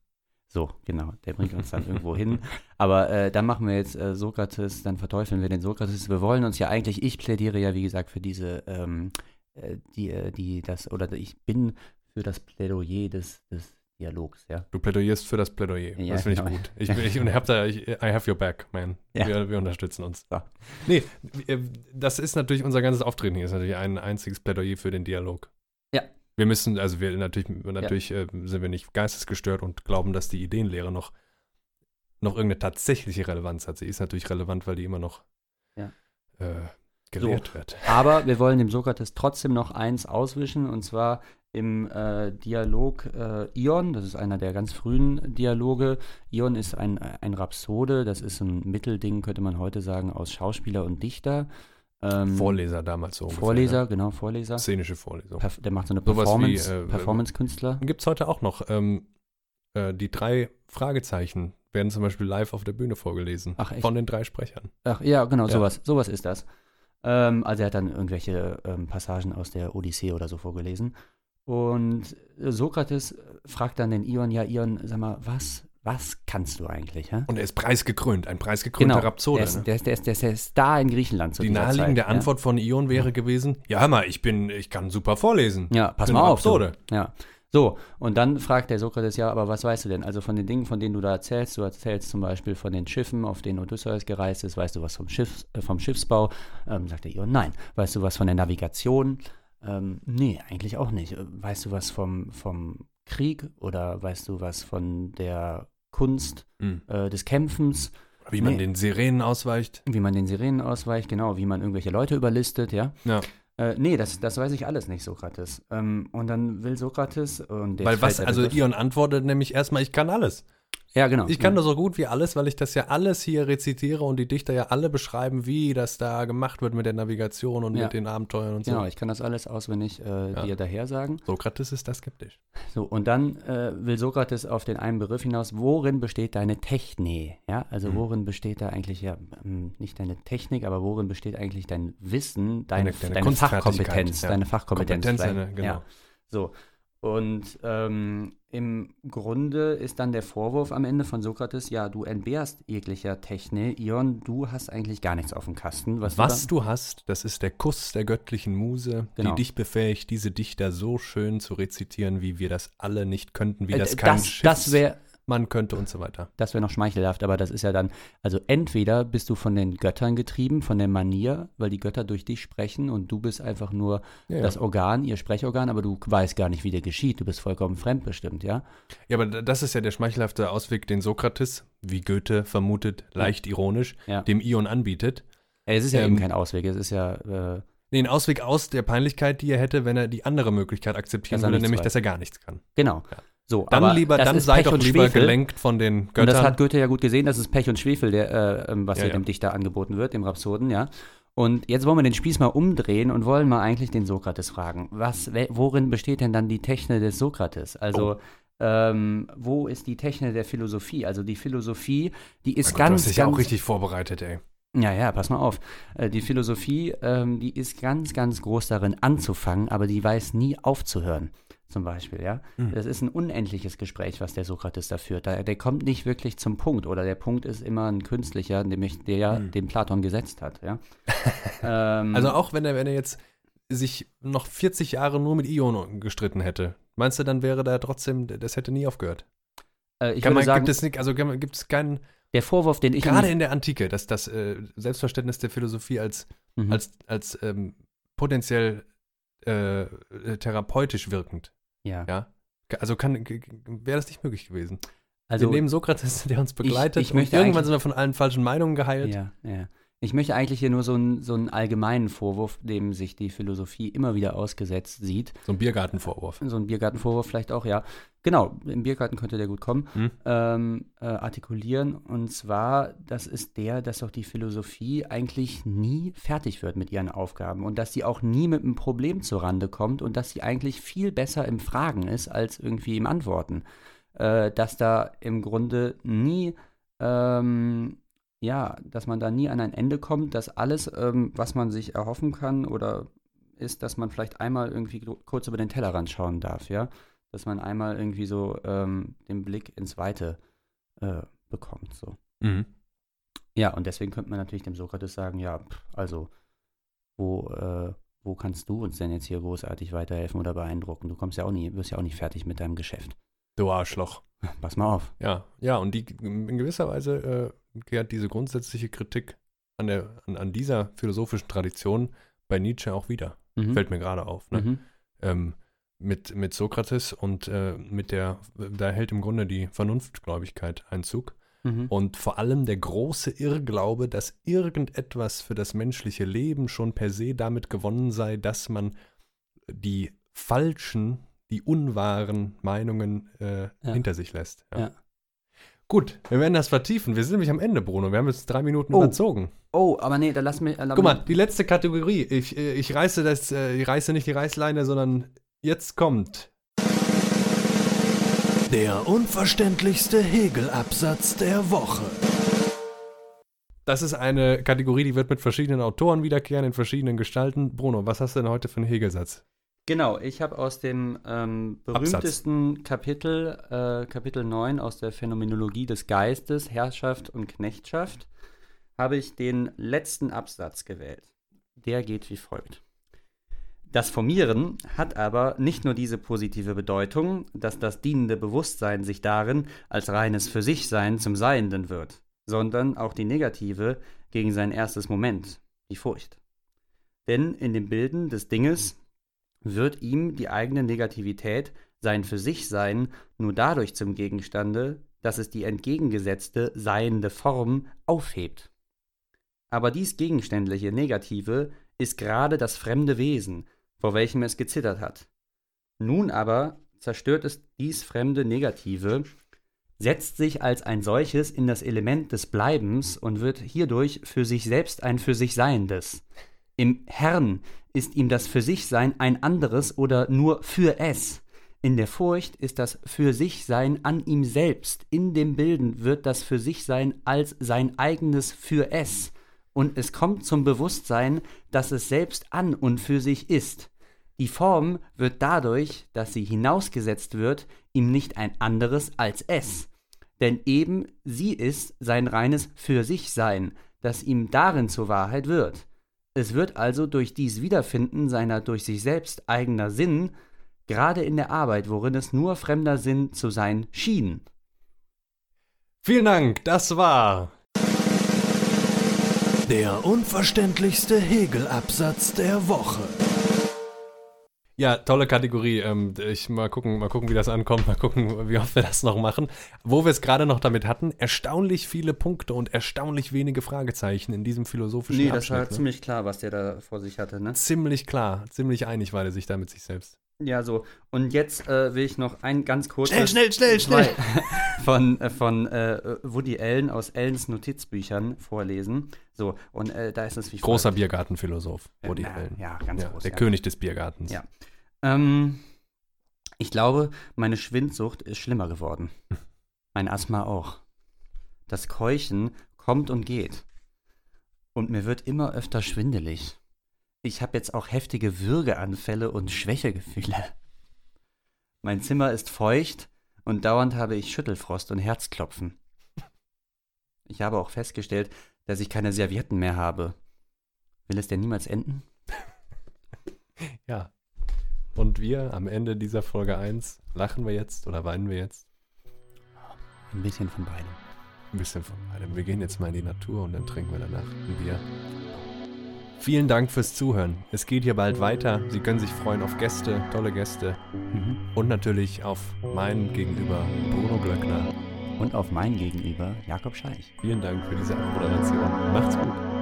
B: So, genau, der bringt uns dann irgendwo hin. Aber äh, dann machen wir jetzt äh, Sokrates, dann verteufeln wir den Sokrates. Wir wollen uns ja eigentlich, ich plädiere ja, wie gesagt, für diese, ähm, äh, die, äh, die, das, oder ich bin für das Plädoyer des, des Dialogs, ja.
A: Du plädoyierst für das Plädoyer.
B: Ja,
A: das finde ich
B: genau.
A: gut. Ich, ich, und hab da, ich, I have your back, man.
B: Ja.
A: Wir, wir unterstützen uns.
B: So.
A: Nee, äh, das ist natürlich unser ganzes Auftreten hier, ist natürlich ein einziges Plädoyer für den Dialog.
B: Ja.
A: Wir müssen, also wir natürlich, natürlich äh, sind wir nicht geistesgestört und glauben, dass die Ideenlehre noch, noch irgendeine tatsächliche Relevanz hat. Sie ist natürlich relevant, weil die immer noch
B: Ja.
A: äh, gelehrt wird.
B: Aber wir wollen dem Sokrates trotzdem noch eins auswischen, und zwar im äh, Dialog äh, Ion, das ist einer der ganz frühen Dialoge. Ion ist ein, ein Rhapsode, das ist ein Mittelding, könnte man heute sagen, aus Schauspieler und Dichter. Ähm,
A: Vorleser damals so ungefähr.
B: Vorleser,
A: Ne?
B: genau, Vorleser.
A: Szenische Vorlesung.
B: Perf der macht so eine
A: Sowas wie,
B: Performance,
A: äh,
B: Performance-Künstler.
A: Gibt es heute auch noch. Ähm, äh, die drei Fragezeichen werden zum Beispiel live auf der Bühne vorgelesen.
B: Ach, echt?
A: Von den drei Sprechern.
B: Ach ja, genau,
A: Ja.
B: sowas, sowas ist das. Ähm, also er hat dann irgendwelche ähm, Passagen aus der Odyssee oder so vorgelesen. Und Sokrates fragt dann den Ion, ja Ion, sag mal, was, was kannst du eigentlich? Hä?
A: Und er ist preisgekrönt, ein preisgekrönter Rhapsode.
B: der, ist,
A: ne?
B: der, ist, der, ist, der ist der Star in Griechenland zu
A: Die naheliegende
B: Zeit, ja.
A: Antwort von Ion wäre gewesen: Ja, hör mal, ich bin, ich kann super vorlesen.
B: Ja, pass mal auf.
A: Rhapsode.
B: Du. Ja. So, und dann fragt der Sokrates, ja, aber was weißt du denn? Also von den Dingen, von denen du da erzählst, du erzählst zum Beispiel von den Schiffen, auf denen Odysseus gereist ist, weißt du was vom, Schiffs, äh, vom Schiffsbau? Ähm, sagt der Ion, nein. Weißt du was von der Navigation? Ähm, nee, eigentlich auch nicht. Äh, Weißt du was vom, vom Krieg oder weißt du was von der Kunst
A: Hm.
B: äh, des Kämpfens?
A: Wie man
B: Nee.
A: den Sirenen ausweicht.
B: Wie man den Sirenen ausweicht, genau, wie man irgendwelche Leute überlistet, ja.
A: Ja.
B: Äh, nee, das, das weiß ich alles nicht, Sokrates. Ähm, und dann will Sokrates und
A: Weil was, also Ion antwortet nämlich erstmal, ich kann alles.
B: Ja, genau.
A: Ich kann
B: ja.
A: das so gut wie alles, weil ich das ja alles hier rezitiere und die Dichter ja alle beschreiben, wie das da gemacht wird mit der Navigation und
B: Ja.
A: mit den Abenteuern und so.
B: Genau, ich kann das alles auswendig äh,
A: Ja.
B: dir daher sagen.
A: Sokrates ist da skeptisch.
B: So, und dann äh, will Sokrates auf den einen Begriff hinaus, worin besteht deine Techne? Ja, also
A: Mhm.
B: worin besteht da eigentlich ja ähm, nicht deine Technik, aber worin besteht eigentlich dein Wissen, deine,
A: Deine- deine
B: deine, Fachkompetenz,
A: ja.
B: deine Fachkompetenz.
A: Kompetenz, eine, genau.
B: Ja. So. Und ähm, im Grunde ist dann der Vorwurf am Ende von Sokrates, ja, du entbehrst jeglicher Techne. Ion, du hast eigentlich gar nichts auf dem Kasten. Was,
A: Was
B: du
A: du hast, das ist der Kuss der göttlichen Muse,
B: Genau.
A: die dich befähigt, diese Dichter so schön zu rezitieren, wie wir das alle nicht könnten, wie
B: da,
A: das
B: äh,
A: kein
B: das, das wäre
A: Schiffsmann könnte und so weiter.
B: das wär noch schmeichelhaft, aber das ist ja dann, also entweder bist du von den Göttern getrieben, von der Manier, weil die Götter durch dich sprechen und du bist einfach nur
A: Ja,
B: das
A: ja.
B: Organ, ihr Sprechorgan, aber du weißt gar nicht, wie der geschieht. Du bist vollkommen fremdbestimmt, ja?
A: ja, aber das ist ja der schmeichelhafte Ausweg, den Sokrates, wie Goethe vermutet, leicht ironisch,
B: Ja.
A: dem Ion anbietet.
B: Es ist ja
A: Ähm,
B: eben kein Ausweg, es ist ja, äh,
A: ein Ausweg aus der Peinlichkeit, die er hätte, wenn er die andere Möglichkeit akzeptieren
B: er
A: würde, nämlich, dass er gar nichts kann.
B: genau.
A: Ja.
B: So,
A: Dann lieber, dann sei
B: Pech
A: doch
B: und
A: lieber
B: Schwefel.
A: gelenkt von den
B: Und das
A: Göttern.
B: hat Goethe ja gut gesehen, das ist Pech und Schwefel, der, äh, ähm, was
A: Ja,
B: hier
A: ja.
B: dem Dichter angeboten wird, dem Rhapsoden, ja. Und jetzt wollen wir den Spieß mal umdrehen und wollen mal eigentlich den Sokrates fragen. Was, worin besteht denn dann die Techne des Sokrates? Also,
A: Oh.
B: ähm, wo ist die Techne der Philosophie? Also die Philosophie, die ist
A: Mein Gott, du
B: ganz,
A: hast dich ja
B: ganz,
A: auch richtig vorbereitet, ey.
B: Ja, ja, pass mal auf. Äh, Die Philosophie, ähm, die ist ganz, ganz groß darin anzufangen, aber die weiß nie aufzuhören. Zum Beispiel, ja.
A: Hm.
B: Das ist ein unendliches Gespräch, was der Sokrates da führt. Da, der kommt nicht wirklich zum Punkt oder der Punkt ist immer ein künstlicher, nämlich der,
A: Hm.
B: den Platon gesetzt hat, ja. ähm,
A: Also auch wenn er, wenn er jetzt sich noch 40 Jahre nur mit Ion gestritten hätte, meinst du, dann wäre da trotzdem, das hätte nie aufgehört?
B: äh, ich
A: Kann
B: würde
A: man,
B: sagen,
A: gibt es nicht, also gibt es keinen,
B: der Vorwurf, den ich
A: gerade in der Antike, dass das äh, Selbstverständnis der Philosophie als,
B: Mhm.
A: als, als ähm, potenziell äh, äh, therapeutisch wirkend,
B: ja.
A: ja? Also wäre das nicht möglich gewesen.
B: Also,
A: wir nehmen Sokrates, der uns begleitet.
B: ich möchte
A: und irgendwann sind wir von allen falschen Meinungen geheilt.
B: Ja, ja. Ich möchte eigentlich hier nur so einen, so einen allgemeinen Vorwurf, dem sich die Philosophie immer wieder ausgesetzt sieht.
A: So ein Biergartenvorwurf.
B: So ein Biergartenvorwurf vielleicht auch, ja. Genau, im Biergarten könnte der gut kommen.
A: Hm?
B: Ähm, äh, artikulieren. Und zwar, das ist der, dass auch die Philosophie eigentlich nie fertig wird mit ihren Aufgaben und dass sie auch nie mit einem Problem zurande kommt und dass sie eigentlich viel besser im Fragen ist als irgendwie im Antworten. Äh, dass da im Grunde nie ähm, ja, dass man da nie an ein Ende kommt, dass alles, ähm, was man sich erhoffen kann oder ist, dass man vielleicht einmal irgendwie kurz über den Tellerrand schauen darf, ja, dass man einmal irgendwie so ähm, den Blick ins Weite äh, bekommt, so.
A: Mhm.
B: Ja, und deswegen könnte man natürlich dem Sokrates sagen, ja, pff, also, wo, äh, wo kannst du uns denn jetzt hier großartig weiterhelfen oder beeindrucken? Du kommst ja auch nie, wirst ja auch nicht fertig mit deinem Geschäft.
A: Du Arschloch.
B: Pass mal auf.
A: Ja, ja, und die in gewisser Weise äh, kehrt diese grundsätzliche Kritik an, der, an, an dieser philosophischen Tradition bei Nietzsche auch wieder.
B: Mhm.
A: Fällt mir gerade auf. Ne?
B: Mhm.
A: Ähm, mit, mit Sokrates und äh, mit der, da hält im Grunde die Vernunftgläubigkeit Einzug.
B: Mhm.
A: Und vor allem der große Irrglaube, dass irgendetwas für das menschliche Leben schon per se damit gewonnen sei, dass man die falschen, die unwahren Meinungen äh,
B: Ja.
A: hinter sich lässt.
B: Ja.
A: Gut, wir werden das vertiefen. Wir sind nämlich am Ende, Bruno. Wir haben jetzt drei Minuten
B: Oh.
A: überzogen.
B: Oh, aber nee, da lass mich. Äh,
A: Guck mal, die letzte Kategorie. Ich, äh, ich reiße das, äh, ich reiße nicht die Reißleine, sondern jetzt kommt.
C: Der unverständlichste Hegelabsatz der Woche.
A: Das ist eine Kategorie, die wird mit verschiedenen Autoren wiederkehren, in verschiedenen Gestalten. Bruno, was hast du denn heute für einen Hegelsatz?
B: Genau, ich habe aus dem ähm, berühmtesten Kapitel, äh, Kapitel 9 aus der Phänomenologie des Geistes, Herrschaft und Knechtschaft, habe ich den letzten Absatz gewählt. Der geht wie folgt. Das Formieren hat aber nicht nur diese positive Bedeutung, dass das dienende Bewusstsein sich darin als reines Für sich Sein zum Seienden wird, sondern auch die negative gegen sein erstes Moment, die Furcht. Denn in dem Bilden des Dinges wird ihm die eigene Negativität, sein für sich Sein, nur dadurch zum Gegenstande, dass es die entgegengesetzte seiende Form aufhebt. Aber dies gegenständliche Negative ist gerade das fremde Wesen, vor welchem es gezittert hat. Nun aber zerstört es dies fremde Negative, setzt sich als ein solches in das Element des Bleibens und wird hierdurch für sich selbst ein für sich Seiendes. Im Herrn ist ihm das für sich Sein ein anderes oder nur für es. In der Furcht ist das für sich Sein an ihm selbst. In dem Bilden wird das für sich Sein als sein eigenes für es. Und es kommt zum Bewusstsein, dass es selbst an und für sich ist. Die Form wird dadurch, dass sie hinausgesetzt wird, ihm nicht ein anderes als es. Denn eben sie ist sein reines Für sich Sein, das ihm darin zur Wahrheit wird. Es wird also durch dies Wiederfinden seiner durch sich selbst eigener Sinn, gerade in der Arbeit, worin es nur fremder Sinn zu sein schien.
A: Vielen Dank, das war
C: Der unverständlichste Hegelabsatz der Woche.
A: Ja, tolle Kategorie. Ähm, ich mal gucken, mal gucken, wie das ankommt, mal gucken, wie oft wir das noch machen. Wo wir es gerade noch damit hatten, erstaunlich viele Punkte und erstaunlich wenige Fragezeichen in diesem philosophischen Abschnitt. ne?
B: ziemlich klar, was der da vor sich hatte, ne?
A: ziemlich klar, ziemlich einig war er sich da mit sich selbst.
B: Ja, so. Und jetzt äh, will ich noch ein ganz kurzes
C: Schnell, schnell, schnell, schnell.
B: von, äh, von äh, Woody Allen aus Allens Notizbüchern vorlesen. So, und äh, da ist es wie
A: Großer
B: folgt.
A: Biergartenphilosoph, Woody
B: Na,
A: Allen.
B: Ja, ganz
A: Ja,
B: groß.
A: der
B: ja.
A: König des Biergartens.
B: Ja. Ähm, ich glaube, meine Schwindsucht ist schlimmer geworden. Mein Asthma auch. Das Keuchen kommt und geht. Und mir wird immer öfter schwindelig. Ich habe jetzt auch heftige Würgeanfälle und Schwächegefühle. Mein Zimmer ist feucht und dauernd habe ich Schüttelfrost und Herzklopfen. Ich habe auch festgestellt, dass ich keine Servietten mehr habe. Will es denn niemals enden?
A: Ja. Und wir am Ende dieser Folge 1, lachen wir jetzt oder weinen wir jetzt?
B: Ein bisschen von beidem.
A: Ein bisschen von beidem. Wir gehen jetzt mal in die Natur und dann trinken wir danach ein Bier. Vielen Dank fürs Zuhören. Es geht hier bald weiter. Sie können sich freuen auf Gäste, tolle Gäste
B: Mhm.
A: und natürlich auf meinen Gegenüber Bruno Glöckner.
B: Und auf mein Gegenüber Jakob Scheich.
A: Vielen Dank für diese Moderation. Macht's gut.